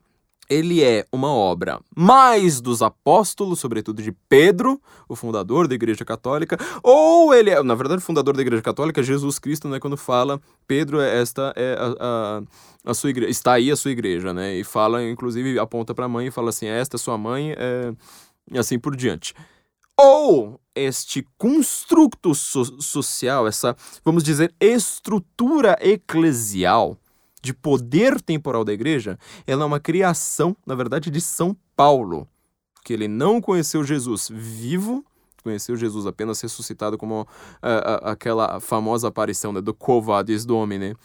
ele é uma obra mais dos apóstolos, sobretudo de Pedro, o fundador da Igreja Católica, ou ele é, na verdade, o fundador da Igreja Católica, Jesus Cristo, né, quando fala, Pedro, é esta é a, a, a sua igreja, está aí a sua igreja, né, e fala, inclusive, aponta para a mãe e fala assim, esta é sua mãe, é, e assim por diante. Ou este construto so social, essa, vamos dizer, estrutura eclesial, de poder temporal da igreja, ela é uma criação, na verdade, de São Paulo, que ele não conheceu Jesus vivo, conheceu Jesus apenas ressuscitado como uh, uh, aquela famosa aparição né, do Quo Vadis Domine,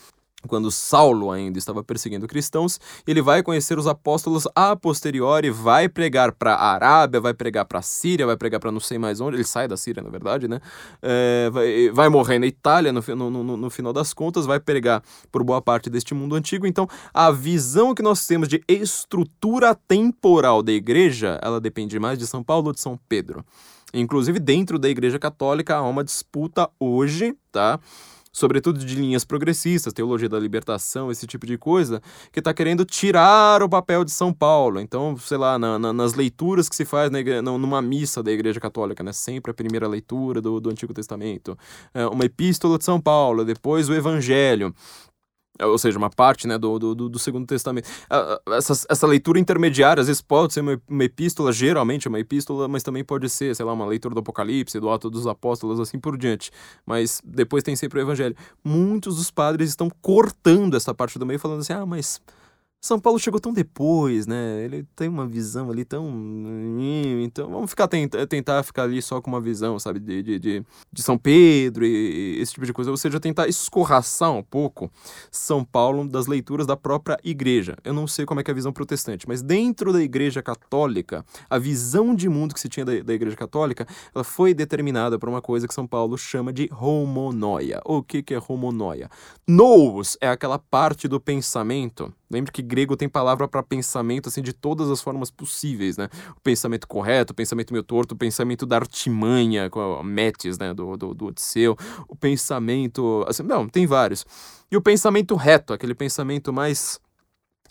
quando Saulo ainda estava perseguindo cristãos, ele vai conhecer os apóstolos a posteriori, vai pregar para a Arábia, vai pregar para a Síria, vai pregar para não sei mais onde, ele sai da Síria, na verdade, né? É, vai, vai morrer na Itália, no, no, no, no final das contas, vai pregar por boa parte deste mundo antigo. Então, a visão que nós temos de estrutura temporal da igreja, ela depende mais de São Paulo ou de São Pedro. Inclusive, dentro da igreja católica, há uma disputa hoje, tá? Sobretudo de linhas progressistas, teologia da libertação, esse tipo de coisa, que está querendo tirar o papel de São Paulo. Então, sei lá, na, na, nas leituras que se faz na igreja, numa missa da Igreja Católica, né? sempre a primeira leitura do, do Antigo Testamento, é, uma epístola de São Paulo, depois o Evangelho. Ou seja, uma parte né, do, do, do Segundo Testamento. Essa, essa leitura intermediária, às vezes pode ser uma, uma epístola, geralmente é uma epístola, mas também pode ser, sei lá, uma leitura do Apocalipse, do Ato dos Apóstolos, assim por diante. Mas depois tem sempre o Evangelho. Muitos dos padres estão cortando essa parte do meio, falando assim: ah, mas são Paulo chegou tão depois, né? Ele tem uma visão ali tão. Então vamos ficar tentar ficar ali só com uma visão, sabe? De, de, de, de São Pedro e, esse tipo de coisa. Ou seja, tentar escorraçar um pouco São Paulo das leituras da própria igreja. Eu não sei como é que é a visão protestante, mas dentro da igreja católica, a visão de mundo que se tinha da, da igreja católica, ela foi determinada por uma coisa que São Paulo chama de homonoia. O que, que é homonoia? Nous é aquela parte do pensamento Lembre que grego tem palavra para pensamento assim de todas as formas possíveis, né? O pensamento correto, o pensamento meio torto, o pensamento da artimanha, com a Metis, né, do, do, do Odisseu, o pensamento, assim, não, tem vários. E o pensamento reto, aquele pensamento mais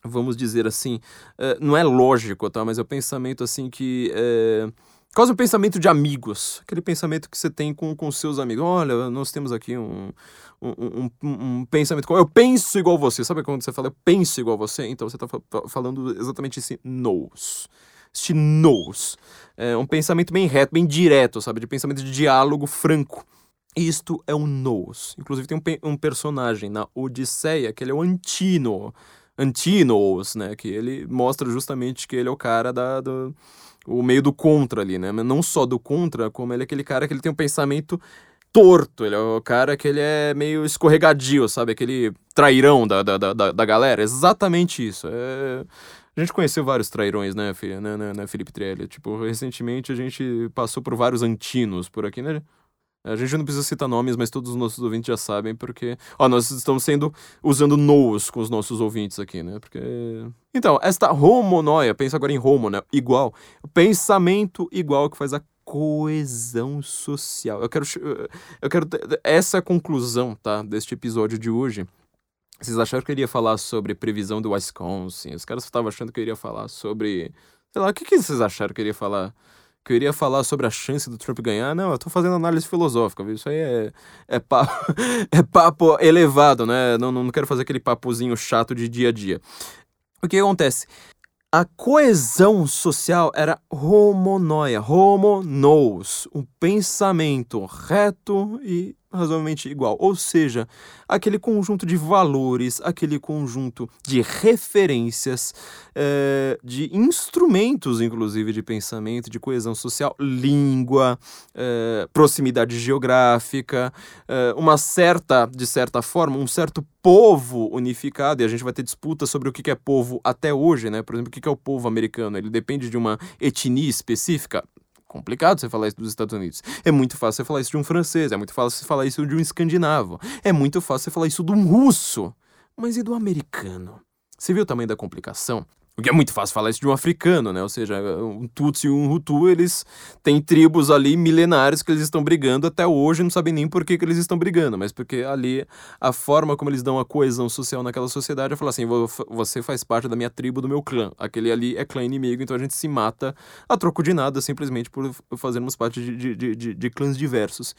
vamos dizer assim, uh, não é lógico, tá? Mas é o pensamento assim que uh, Quase um pensamento de amigos, aquele pensamento que você tem com, com seus amigos. Olha, nós temos aqui um, um, um, um pensamento. Eu penso igual você. Sabe quando você fala eu penso igual você? Então você está falando exatamente esse knows. Este knows. É um pensamento bem reto, bem direto, sabe? De pensamento de diálogo franco. Isto é um knows. Inclusive tem um, um personagem na Odisseia que ele é o Antino. Antinos, né? Que ele mostra justamente que ele é o cara da. Do, o meio do contra ali, né? Não só do contra, como ele é aquele cara que ele tem um pensamento torto, ele é o cara que ele é meio escorregadio, sabe? Aquele trairão da, da, da, da galera. Exatamente isso. É... A gente conheceu vários trairões, né, filha? Né, né, né, Felipe Trelli? Tipo, recentemente a gente passou por vários antinos por aqui, né? A gente não precisa citar nomes, mas todos os nossos ouvintes já sabem, porque. Ó, nós estamos sendo. usando nos com os nossos ouvintes aqui, né? Porque. Então, esta homonoia, pensa agora em homo, né? Igual. Pensamento igual que faz a coesão social. Eu quero. Eu quero. Essa é a conclusão, tá? Deste episódio de hoje. Vocês acharam que eu iria falar sobre previsão do Wisconsin? Os caras estavam achando que eu iria falar sobre. Sei lá, o que, que vocês acharam que eu iria falar? Que eu iria falar sobre a chance do Trump ganhar. Não, eu tô fazendo análise filosófica, viu? Isso aí é, é, papo, é papo elevado, né? Não, não quero fazer aquele papozinho chato de dia a dia. O que acontece? A coesão social era homonoia, homo nous, um pensamento reto e razoavelmente igual. Ou seja, aquele conjunto de valores, aquele conjunto de referências, é, de instrumentos, inclusive, de pensamento, de coesão social, língua, é, proximidade geográfica, é, uma certa, de certa forma, um certo povo unificado, e a gente vai ter disputa sobre o que é povo até hoje, né? Por exemplo, o que é o povo americano? Ele depende de uma etnia específica? Complicado você falar isso dos Estados Unidos. É muito fácil você falar isso de um francês, é muito fácil você falar isso de um escandinavo, é muito fácil você falar isso de um russo. Mas e do americano? Você viu o tamanho da complicação? O que é muito fácil falar isso de um africano, né? Ou seja, um Tutsi e um Hutu, eles têm tribos ali milenares que eles estão brigando até hoje, não sabem nem por que, que eles estão brigando, mas porque ali a forma como eles dão a coesão social naquela sociedade é falar assim: você faz parte da minha tribo, do meu clã. Aquele ali é clã inimigo, então a gente se mata a troco de nada, simplesmente por fazermos parte de, de, de, de clãs diversos.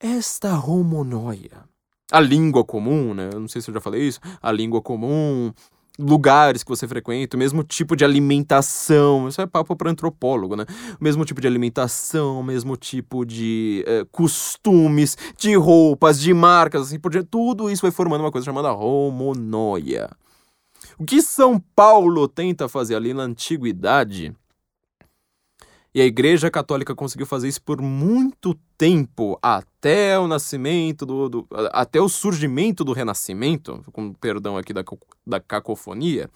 Esta homonoia. A língua comum, né? Eu não sei se eu já falei isso. A língua comum, lugares que você frequenta, o mesmo tipo de alimentação, isso é papo para antropólogo, né? O mesmo tipo de alimentação, o mesmo tipo de é, costumes, de roupas, de marcas, assim por diante, tudo isso vai formando uma coisa chamada homonoia. O que São Paulo tenta fazer ali na antiguidade e a Igreja Católica conseguiu fazer isso por muito tempo, até o nascimento do, do até o surgimento do Renascimento, com perdão aqui da, da cacofonia,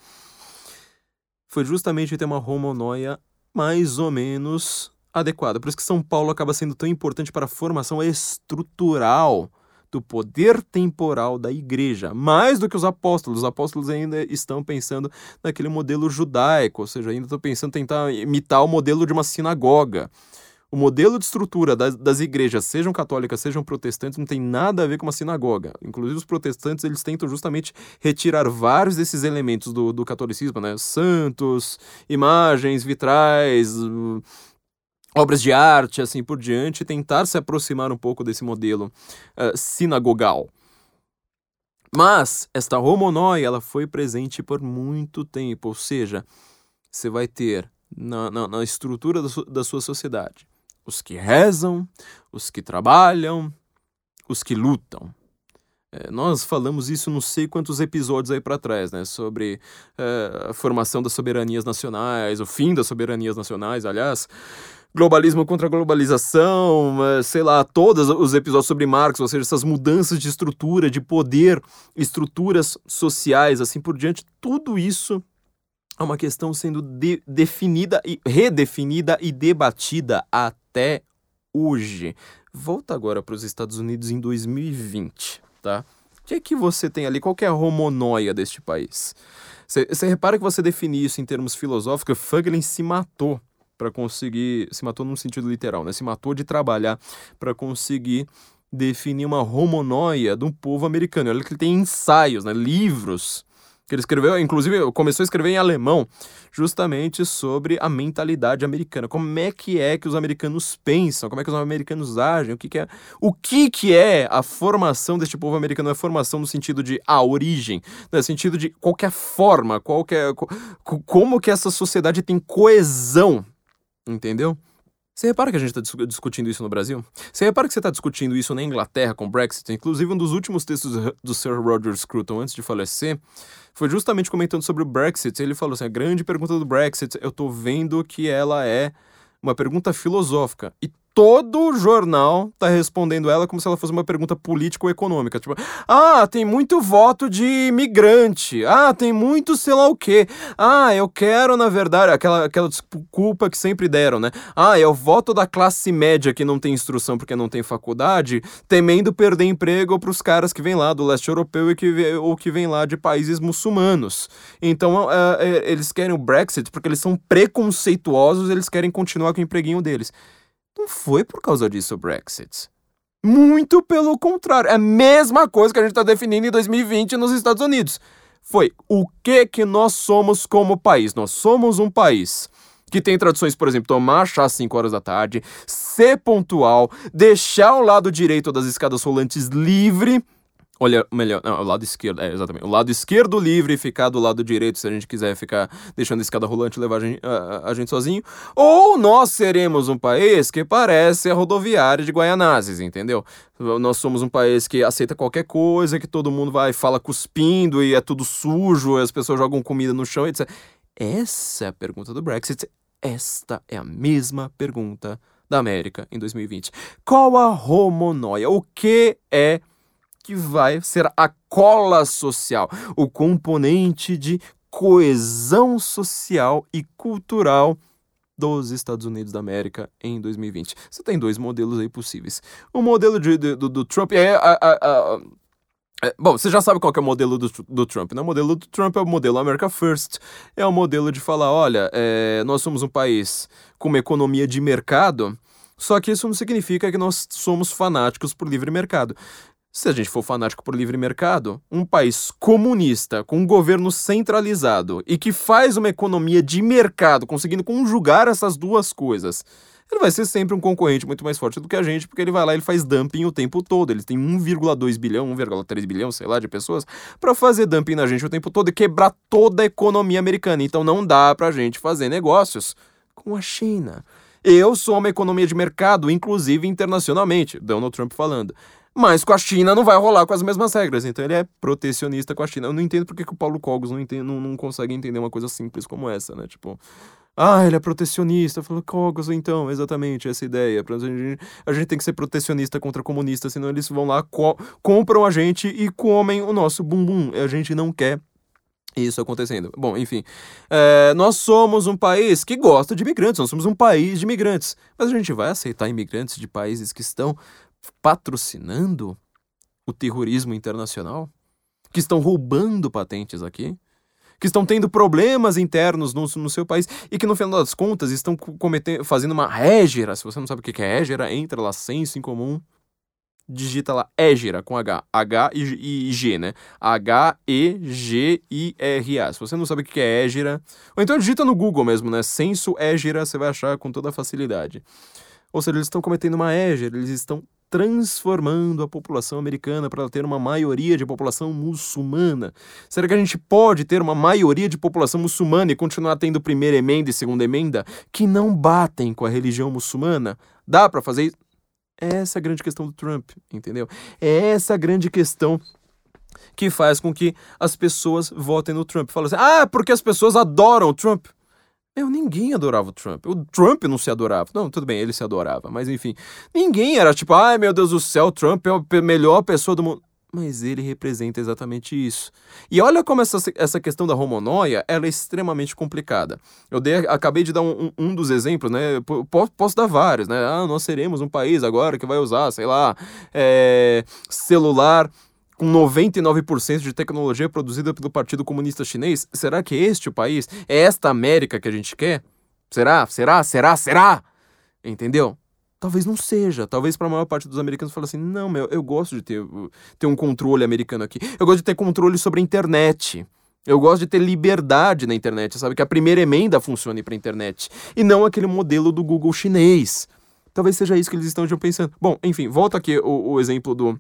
foi justamente ter uma homonoia mais ou menos adequada. Por isso que São Paulo acaba sendo tão importante para a formação estrutural do poder temporal da igreja, mais do que os apóstolos. Os apóstolos ainda estão pensando naquele modelo judaico, ou seja, ainda estão pensando em tentar imitar o modelo de uma sinagoga. O modelo de estrutura das, das, igrejas, sejam católicas, sejam protestantes, não tem nada a ver com uma sinagoga. Inclusive, os protestantes eles tentam justamente retirar vários desses elementos do, do catolicismo, né? Santos, imagens, vitrais, obras de arte, assim por diante, tentar se aproximar um pouco desse modelo uh, sinagogal. Mas esta homonóia ela foi presente por muito tempo, ou seja, você vai ter na, na, na estrutura da, su, da sua sociedade os que rezam, os que trabalham, os que lutam. É, nós falamos isso não sei quantos episódios aí para trás, né? Sobre é, a formação das soberanias nacionais, o fim das soberanias nacionais, aliás globalismo contra globalização, sei lá, todos os episódios sobre Marx, ou seja, essas mudanças de estrutura, de poder, estruturas sociais, assim por diante, tudo isso é uma questão sendo de definida e redefinida e debatida até hoje. Volta agora para os Estados Unidos em 2020, tá? O que é que você tem ali? Qual é a homonóia deste país? Você repara que você define isso em termos filosóficos, Fuglin se matou para conseguir. Se matou num sentido literal, né? Se matou de trabalhar para conseguir definir uma homonóia do povo americano. Olha que ele tem ensaios, né? livros que ele escreveu, inclusive começou a escrever em alemão, justamente sobre a mentalidade americana. Como é que é que os americanos pensam, como é que os americanos agem, o que, que é, o que, que é a formação deste povo americano, a formação no sentido de a origem, no sentido de qualquer forma, qualquer como que essa sociedade tem coesão Entendeu? Você repara que a gente está discutindo isso no Brasil? Você repara que você está discutindo isso na Inglaterra com o Brexit? Inclusive, um dos últimos textos do Sir Roger Scruton antes de falecer foi justamente comentando sobre o Brexit. Ele falou assim: a grande pergunta do Brexit, eu estou vendo que ela é uma pergunta filosófica. E todo jornal tá respondendo ela como se ela fosse uma pergunta política ou econômica. Tipo, ah, tem muito voto de imigrante. Ah, tem muito sei lá o quê. Ah, eu quero, na verdade, aquela, aquela desculpa que sempre deram, né? Ah, é o voto da classe média que não tem instrução porque não tem faculdade, temendo perder emprego para os caras que vêm lá do leste europeu e que, ou que vêm lá de países muçulmanos. Então, uh, eles querem o Brexit porque eles são preconceituosos, eles querem continuar com o empreguinho deles. Não foi por causa disso o Brexit. Muito pelo contrário. É a mesma coisa que a gente está definindo em 2020 nos Estados Unidos. Foi o que que nós somos como país. Nós somos um país que tem tradições, por exemplo, tomar chá às 5 horas da tarde, ser pontual, deixar o lado direito das escadas rolantes livre. Olha, melhor, não, o lado esquerdo, é, exatamente. O lado esquerdo livre ficar do lado direito se a gente quiser ficar deixando a escada rolante levar a gente, a, a gente sozinho. Ou nós seremos um país que parece a rodoviária de Guaianazes, entendeu? Nós somos um país que aceita qualquer coisa, que todo mundo vai fala cuspindo e é tudo sujo, as pessoas jogam comida no chão, etc. Essa é a pergunta do Brexit. Esta é a mesma pergunta da América em 2020. Qual a homonóia? O que é que vai ser a cola social, o componente de coesão social e cultural dos Estados Unidos da América em 2020. Você tem dois modelos aí possíveis. O modelo de, de, do, do, Trump é, a, a, a, é, Bom, você já sabe qual é o modelo do, do Trump, né? O modelo do Trump é o modelo America First. É o modelo de falar, olha, é, nós somos um país com uma economia de mercado, só que isso não significa que nós somos fanáticos por livre mercado. Se a gente for fanático por livre mercado, um país comunista, com um governo centralizado e que faz uma economia de mercado, conseguindo conjugar essas duas coisas, ele vai ser sempre um concorrente muito mais forte do que a gente, porque ele vai lá e faz dumping o tempo todo. Ele tem 1,2 bilhão, 1,3 bilhão, sei lá, de pessoas para fazer dumping na gente o tempo todo e quebrar toda a economia americana. Então não dá pra gente fazer negócios com a China. Eu sou uma economia de mercado, inclusive internacionalmente, Donald Trump falando. Mas com a China não vai rolar com as mesmas regras. Então ele é protecionista com a China. Eu não entendo porque que o Paulo Cogos não, entende, não, não consegue entender uma coisa simples como essa, né? Tipo, ah, ele é protecionista. Eu falo, Cogos, então, exatamente, essa ideia. A gente, a gente tem que ser protecionista contra comunista, senão eles vão lá, co compram a gente e comem o nosso bumbum. A gente não quer isso acontecendo. Bom, enfim. É, nós somos um país que gosta de imigrantes, nós somos um país de imigrantes. Mas a gente vai aceitar imigrantes de países que estão patrocinando o terrorismo internacional, que estão roubando patentes aqui, que estão tendo problemas internos no, no seu país e que no final das contas estão cometendo, fazendo uma égera. Se você não sabe o que é égera, entra lá, senso em comum, digita lá égera com H, H e, e G, né? H-E-G-I-R-A. Se você não sabe o que é égera, ou então digita no Google mesmo, né? Senso égera, você vai achar com toda facilidade. Ou seja, eles estão cometendo uma égera, eles estão transformando a população americana para ter uma maioria de população muçulmana? Será que a gente pode ter uma maioria de população muçulmana e continuar tendo primeira emenda e segunda emenda que não batem com a religião muçulmana? Dá para fazer isso? Essa é a grande questão do Trump, entendeu? É essa a grande questão que faz com que as pessoas votem no Trump. Fala assim: ah, porque as pessoas adoram o Trump. Meu, ninguém adorava o Trump. O Trump não se adorava. Não, tudo bem, ele se adorava. Mas enfim, ninguém era tipo, ai meu Deus do céu, Trump é a melhor pessoa do mundo. Mas ele representa exatamente isso. E olha como essa, essa questão da homonóia ela é extremamente complicada. Eu dei, acabei de dar um, um, um dos exemplos, né? Posso, posso, dar vários, né? Ah, nós seremos um país agora que vai usar, sei lá, é, celular com 99% de tecnologia produzida pelo Partido Comunista Chinês? Será que este o país? É esta América que a gente quer? Será? Será? Será? Será? Entendeu? Talvez não seja. Talvez para a maior parte dos americanos fale assim: não, meu, eu gosto de ter, ter um controle americano aqui. Eu gosto de ter controle sobre a internet. Eu gosto de ter liberdade na internet, sabe? Que a primeira emenda funcione para a internet. E não aquele modelo do Google chinês. Talvez seja isso que eles estão pensando. Bom, enfim, volta aqui o, o exemplo do,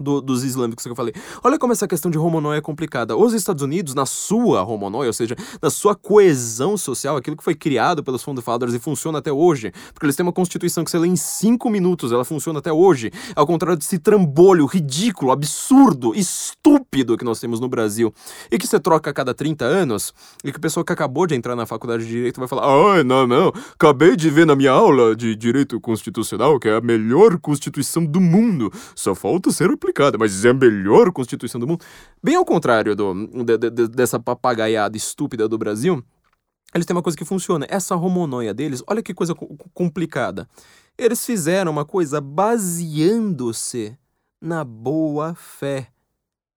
do, dos islâmicos que eu falei. Olha como essa questão de homonóia é complicada. Os Estados Unidos, na sua homonóia, ou seja, na sua coesão social, aquilo que foi criado pelos Founder Fathers e funciona até hoje, porque eles têm uma constituição que você lê em cinco minutos, ela funciona até hoje, ao contrário desse trambolho ridículo, absurdo, estúpido que nós temos no Brasil, e que você troca a cada 30 anos, e que a pessoa que acabou de entrar na faculdade de Direito vai falar, ah, não, não, acabei de ver na minha aula de Direito Constitucional que é a melhor Constituição do mundo, só falta ser aplicada complicada, mas é a melhor Constituição do mundo. Bem ao contrário do, de, de, dessa papagaiada estúpida do Brasil, eles têm uma coisa que funciona. Essa homonóia deles, olha que coisa complicada. Eles fizeram uma coisa baseando-se na boa fé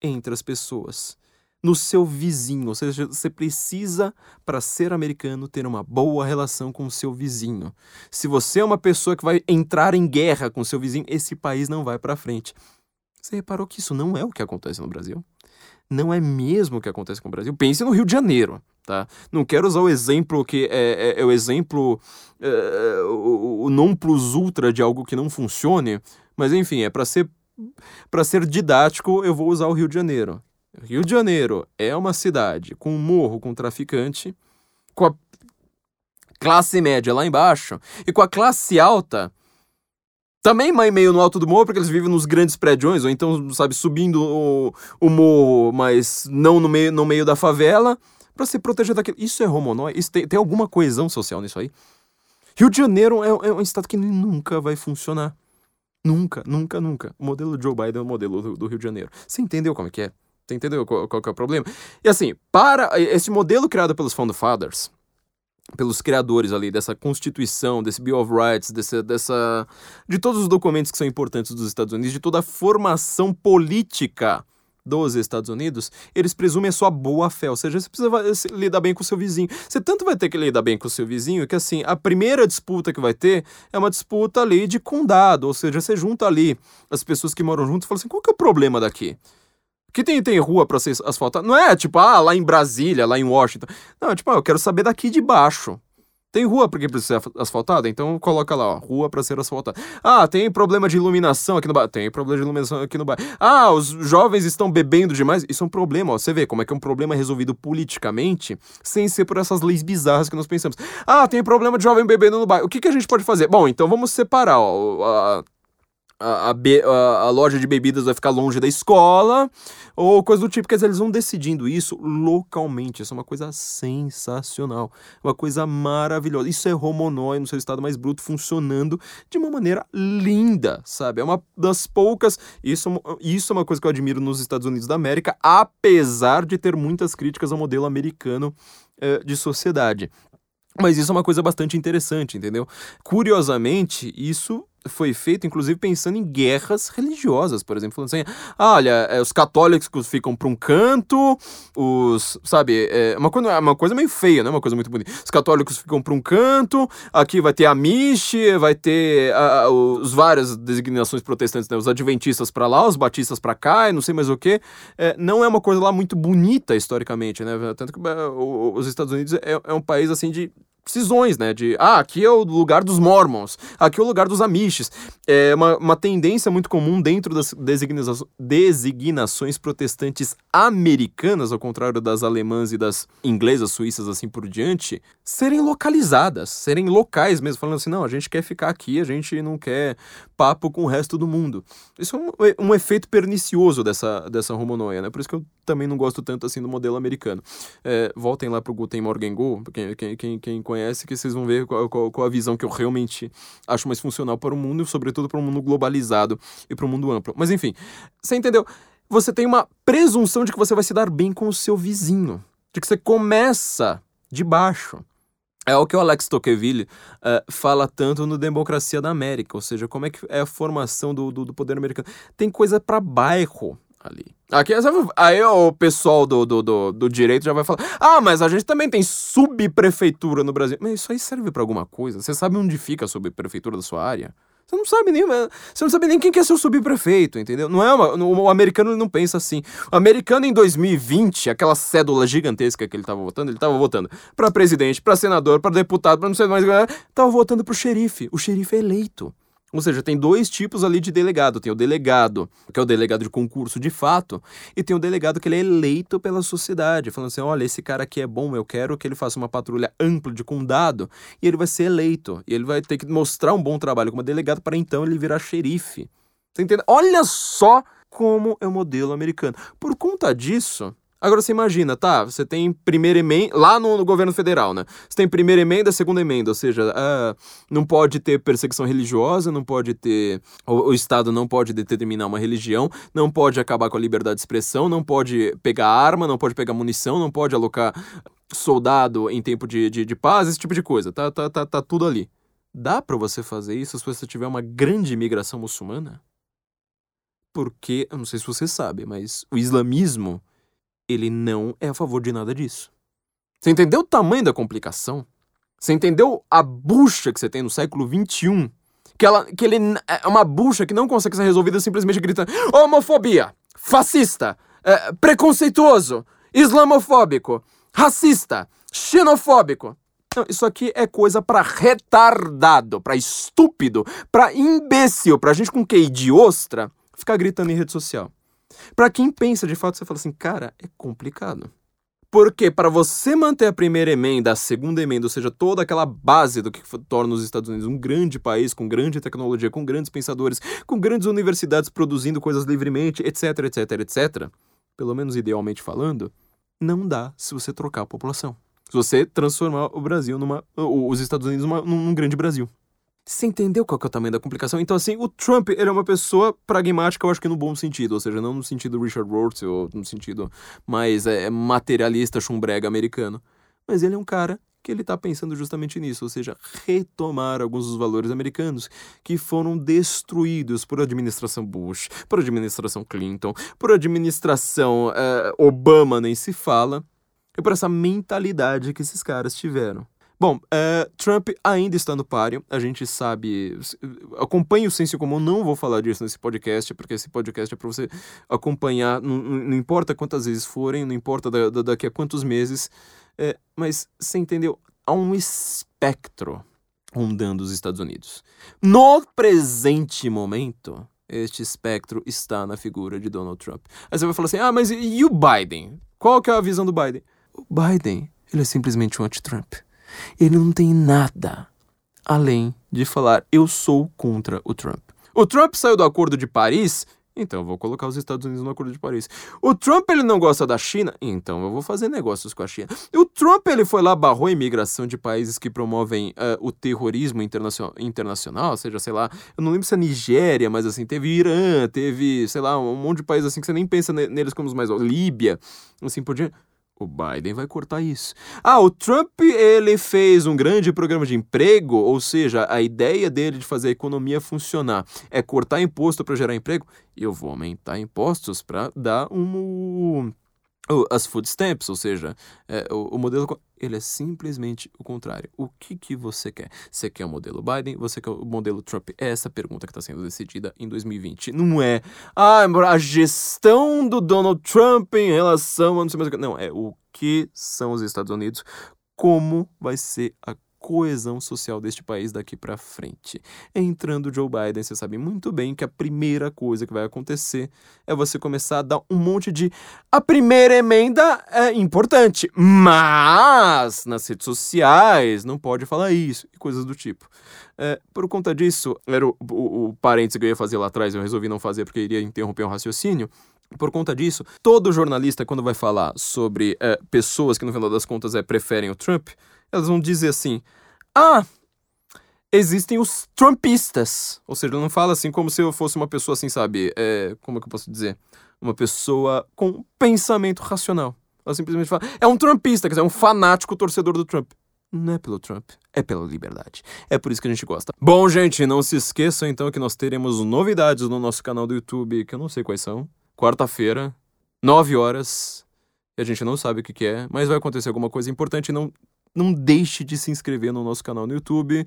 entre as pessoas, no seu vizinho. Ou seja, você precisa, para ser americano, ter uma boa relação com o seu vizinho. Se você é uma pessoa que vai entrar em guerra com seu vizinho, esse país não vai para frente. Você reparou que isso não é o que acontece no Brasil? não é mesmo o que acontece com o Brasil. Pense no Rio de Janeiro, tá? Não quero usar o exemplo que é, é, é o exemplo, é, o, o non plus ultra de algo que não funcione, mas enfim, é para ser para ser didático, eu vou usar o Rio de Janeiro. Rio de Janeiro é uma cidade com um morro com traficante, com a classe média lá embaixo e com a classe alta também meio no alto do morro, porque eles vivem nos grandes prédios, ou então, sabe, subindo o, o morro, mas não no meio, no meio da favela, para se proteger daquilo. Isso é homonóide? Isso tem, tem alguma coesão social nisso aí? Rio de Janeiro é, é um estado que nunca vai funcionar. Nunca, nunca, nunca. O modelo Joe Biden é o modelo do, do Rio de Janeiro. Você entendeu como é que é? Você entendeu qual, qual é o problema? E assim, para esse modelo criado pelos Found Fathers, pelos criadores ali dessa Constituição, desse Bill of Rights, desse, dessa de todos os documentos que são importantes dos Estados Unidos, de toda a formação política dos Estados Unidos, eles presumem a sua boa fé, ou seja, você precisa lidar bem com o seu vizinho. Você tanto vai ter que lidar bem com o seu vizinho que assim, a primeira disputa que vai ter é uma disputa ali de condado, ou seja, você junta ali as pessoas que moram juntos e fala assim, qual que é o problema daqui? Que tem, tem rua pra ser asfaltada. Não é tipo, ah, lá em Brasília, lá em Washington. Não, é tipo, ah, eu quero saber daqui de baixo. Tem rua porque precisa ser asfaltada? Então coloca lá, ó, rua para ser asfaltada. Ah, tem problema de iluminação aqui no bairro. Tem problema de iluminação aqui no bairro. Ah, os jovens estão bebendo demais. Isso é um problema, ó. Você vê como é que é um problema resolvido politicamente sem ser por essas leis bizarras que nós pensamos. Ah, tem problema de jovem bebendo no bairro. O que, que a gente pode fazer? Bom, então vamos separar, ó, a, a, a, a, loja de bebidas vai ficar longe da escola, ou coisa do tipo, quer dizer, eles vão decidindo isso localmente. Isso é uma coisa sensacional, uma coisa maravilhosa. Isso é Romonói no seu estado mais bruto, funcionando de uma maneira linda, sabe? É uma das poucas. Isso, isso é uma coisa que eu admiro nos Estados Unidos da América, apesar de ter muitas críticas ao modelo americano eh, de sociedade. Mas isso é uma coisa bastante interessante, entendeu? Curiosamente, isso foi feito, inclusive, pensando em guerras religiosas, por exemplo. Falando assim, ah, olha, é, os católicos ficam para um canto, os, sabe, é uma coisa, uma coisa meio feia, né? Uma coisa muito bonita. Os católicos ficam para um canto, aqui vai ter a Miche, vai ter a, os várias designações protestantes, né? Os adventistas para lá, os batistas para cá, e não sei mais o que. É, não é uma coisa lá muito bonita, historicamente, né? Tanto que é, os Estados Unidos é, é um país, assim, de cisões, né? De, ah, aqui é o lugar dos Mormons, aqui é o lugar dos Amishes. É uma, uma tendência muito comum dentro das designa designações protestantes americanas, ao contrário das alemãs e das inglesas, suíças, assim por diante, serem localizadas, serem locais mesmo, falando assim, não, a gente quer ficar aqui, a gente não quer papo com o resto do mundo. Isso é um, um efeito pernicioso dessa, dessa homonoia, né? Por isso que eu também não gosto tanto assim do modelo americano. É, voltem lá pro Guten Morgen Go, quem, quem, quem, quem conhece, que vocês vão ver qual, qual, qual, a visão que eu realmente acho mais funcional para o mundo, e sobretudo para o mundo globalizado e para o mundo amplo. Mas enfim, você entendeu? Você tem uma presunção de que você vai se dar bem com o seu vizinho, de que você começa de baixo. É o que o Alex Tocqueville uh, fala tanto no Democracia da América, ou seja, como é que é a formação do, do, do poder americano. Tem coisa para bairro ali. Aqui, aí o pessoal do, do, do, do, direito já vai falar: ah, mas a gente também tem subprefeitura no Brasil. Mas isso aí serve para alguma coisa? Você sabe onde fica a subprefeitura da sua área? Você não sabe nem, você não sabe nem quem que é seu subprefeito, entendeu? Não é uma, o americano não pensa assim. O americano em 2020, aquela cédula gigantesca que ele tava votando, ele tava votando para presidente, para senador, para deputado, para não sei mais, tava votando pro xerife. O xerife é eleito. Ou seja, tem dois tipos ali de delegado. Tem o delegado, que é o delegado de concurso de fato, e tem o delegado que ele é eleito pela sociedade, falando assim: olha, esse cara aqui é bom, eu quero que ele faça uma patrulha ampla de condado, e ele vai ser eleito. E ele vai ter que mostrar um bom trabalho como delegado para então ele virar xerife. Você entende? Olha só como é o modelo americano. Por conta disso, Agora você imagina, tá? Você tem primeira emenda, lá no, no, governo federal, né? Você tem primeira emenda, segunda emenda, ou seja, uh, não pode ter perseguição religiosa, não pode ter. O, o, Estado não pode determinar uma religião, não pode acabar com a liberdade de expressão, não pode pegar arma, não pode pegar munição, não pode alocar soldado em tempo de, de, de paz, esse tipo de coisa. Tá, tá, tá, tá tudo ali. Dá para você fazer isso se você tiver uma grande imigração muçulmana? Porque, eu não sei se você sabe, mas o islamismo ele não é a favor de nada disso. Você entendeu o tamanho da complicação? Você entendeu a bucha que você tem no século XXI? Que, ela, que ele é uma bucha que não consegue ser resolvida simplesmente gritando homofobia, fascista, é, preconceituoso, islamofóbico, racista, xenofóbico. Não, isso aqui é coisa para retardado, para estúpido, para imbecil, pra gente com QI de ostra ficar gritando em rede social. Para quem pensa de fato, você fala assim, cara, é complicado. Porque para você manter a primeira emenda, a segunda emenda, ou seja, toda aquela base do que torna os Estados Unidos um grande país, com grande tecnologia, com grandes pensadores, com grandes universidades produzindo coisas livremente, etc, etc, etc, pelo menos idealmente falando, não dá se você trocar a população. Se você transformar o Brasil numa. os Estados Unidos numa, num grande Brasil. Você entendeu qual é o tamanho da complicação? Então, assim, o Trump, ele é uma pessoa pragmática, eu acho que no bom sentido, ou seja, não no sentido Richard Rorty, ou no sentido mais é, materialista, chumbrega americano. Mas ele é um cara que ele está pensando justamente nisso, ou seja, retomar alguns dos valores americanos que foram destruídos por administração Bush, por administração Clinton, por administração uh, Obama, nem se fala, e por essa mentalidade que esses caras tiveram. Bom, uh, Trump ainda está no páreo, a gente sabe. Acompanhe o senso comum, não vou falar disso nesse podcast, porque esse podcast é para você acompanhar, não, não, importa quantas vezes forem, não importa da, da, daqui a quantos meses, é, mas você entendeu? Há um espectro rondando os Estados Unidos. No presente momento, este espectro está na figura de Donald Trump. Aí você vai falar assim: ah, mas e o Biden? Qual que é a visão do Biden? O Biden, ele é simplesmente um anti-Trump. Ele não tem nada além de falar eu sou contra o Trump. O Trump saiu do Acordo de Paris, então eu vou colocar os Estados Unidos no Acordo de Paris. O Trump ele não gosta da China, então eu vou fazer negócios com a China. O Trump ele foi lá barrou a imigração de países que promovem uh, o terrorismo internacional, internacional, seja, sei lá, eu não lembro se é Nigéria, mas assim, teve Irã, teve, sei lá, um monte de países assim que você nem pensa neles como os mais, ó, Líbia, assim por diante. O Biden vai cortar isso. Ah, o Trump ele fez um grande programa de emprego, ou seja, a ideia dele de fazer a economia funcionar é cortar imposto para gerar emprego. Eu vou aumentar impostos para dar um as food stamps, ou seja, é, o, o, modelo ele é simplesmente o contrário. O que que você quer? Você quer o modelo Biden? Você quer o modelo Trump? É essa pergunta que está sendo decidida em 2020. Não é ah, a gestão do Donald Trump em relação a não sei mais o que. Não, é o que são os Estados Unidos, como vai ser a coesão social deste país daqui para frente. Entrando Joe Biden, você sabe muito bem que a primeira coisa que vai acontecer é você começar a dar um monte de. A primeira emenda é importante, mas nas redes sociais não pode falar isso e coisas do tipo. É, por conta disso, era o, o, o parênteses que eu ia fazer lá atrás, eu resolvi não fazer porque iria interromper um raciocínio. Por conta disso, todo jornalista, quando vai falar sobre é, pessoas que no final das contas é, preferem o Trump, elas vão dizer assim: ah, existem os trumpistas. Ou seja, não fala assim como se eu fosse uma pessoa assim, sabe? É, como é que eu posso dizer? Uma pessoa com pensamento racional. Ela simplesmente fala: é um trumpista, quer dizer, é um fanático torcedor do Trump. Não é pelo Trump, é pela liberdade. É por isso que a gente gosta. Bom, gente, não se esqueçam então que nós teremos novidades no nosso canal do YouTube, que eu não sei quais são. Quarta-feira, 9 horas. E a gente não sabe o que, que é, mas vai acontecer alguma coisa importante. Não não deixe de se inscrever no nosso canal no YouTube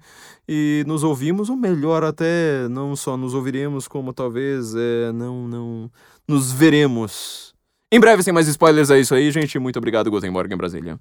e nos ouvimos, ou melhor, até não só nos ouviremos, como talvez é, não, não nos veremos. Em breve, sem mais spoilers, é isso aí, gente. Muito obrigado, Guten Morgen, Brasília.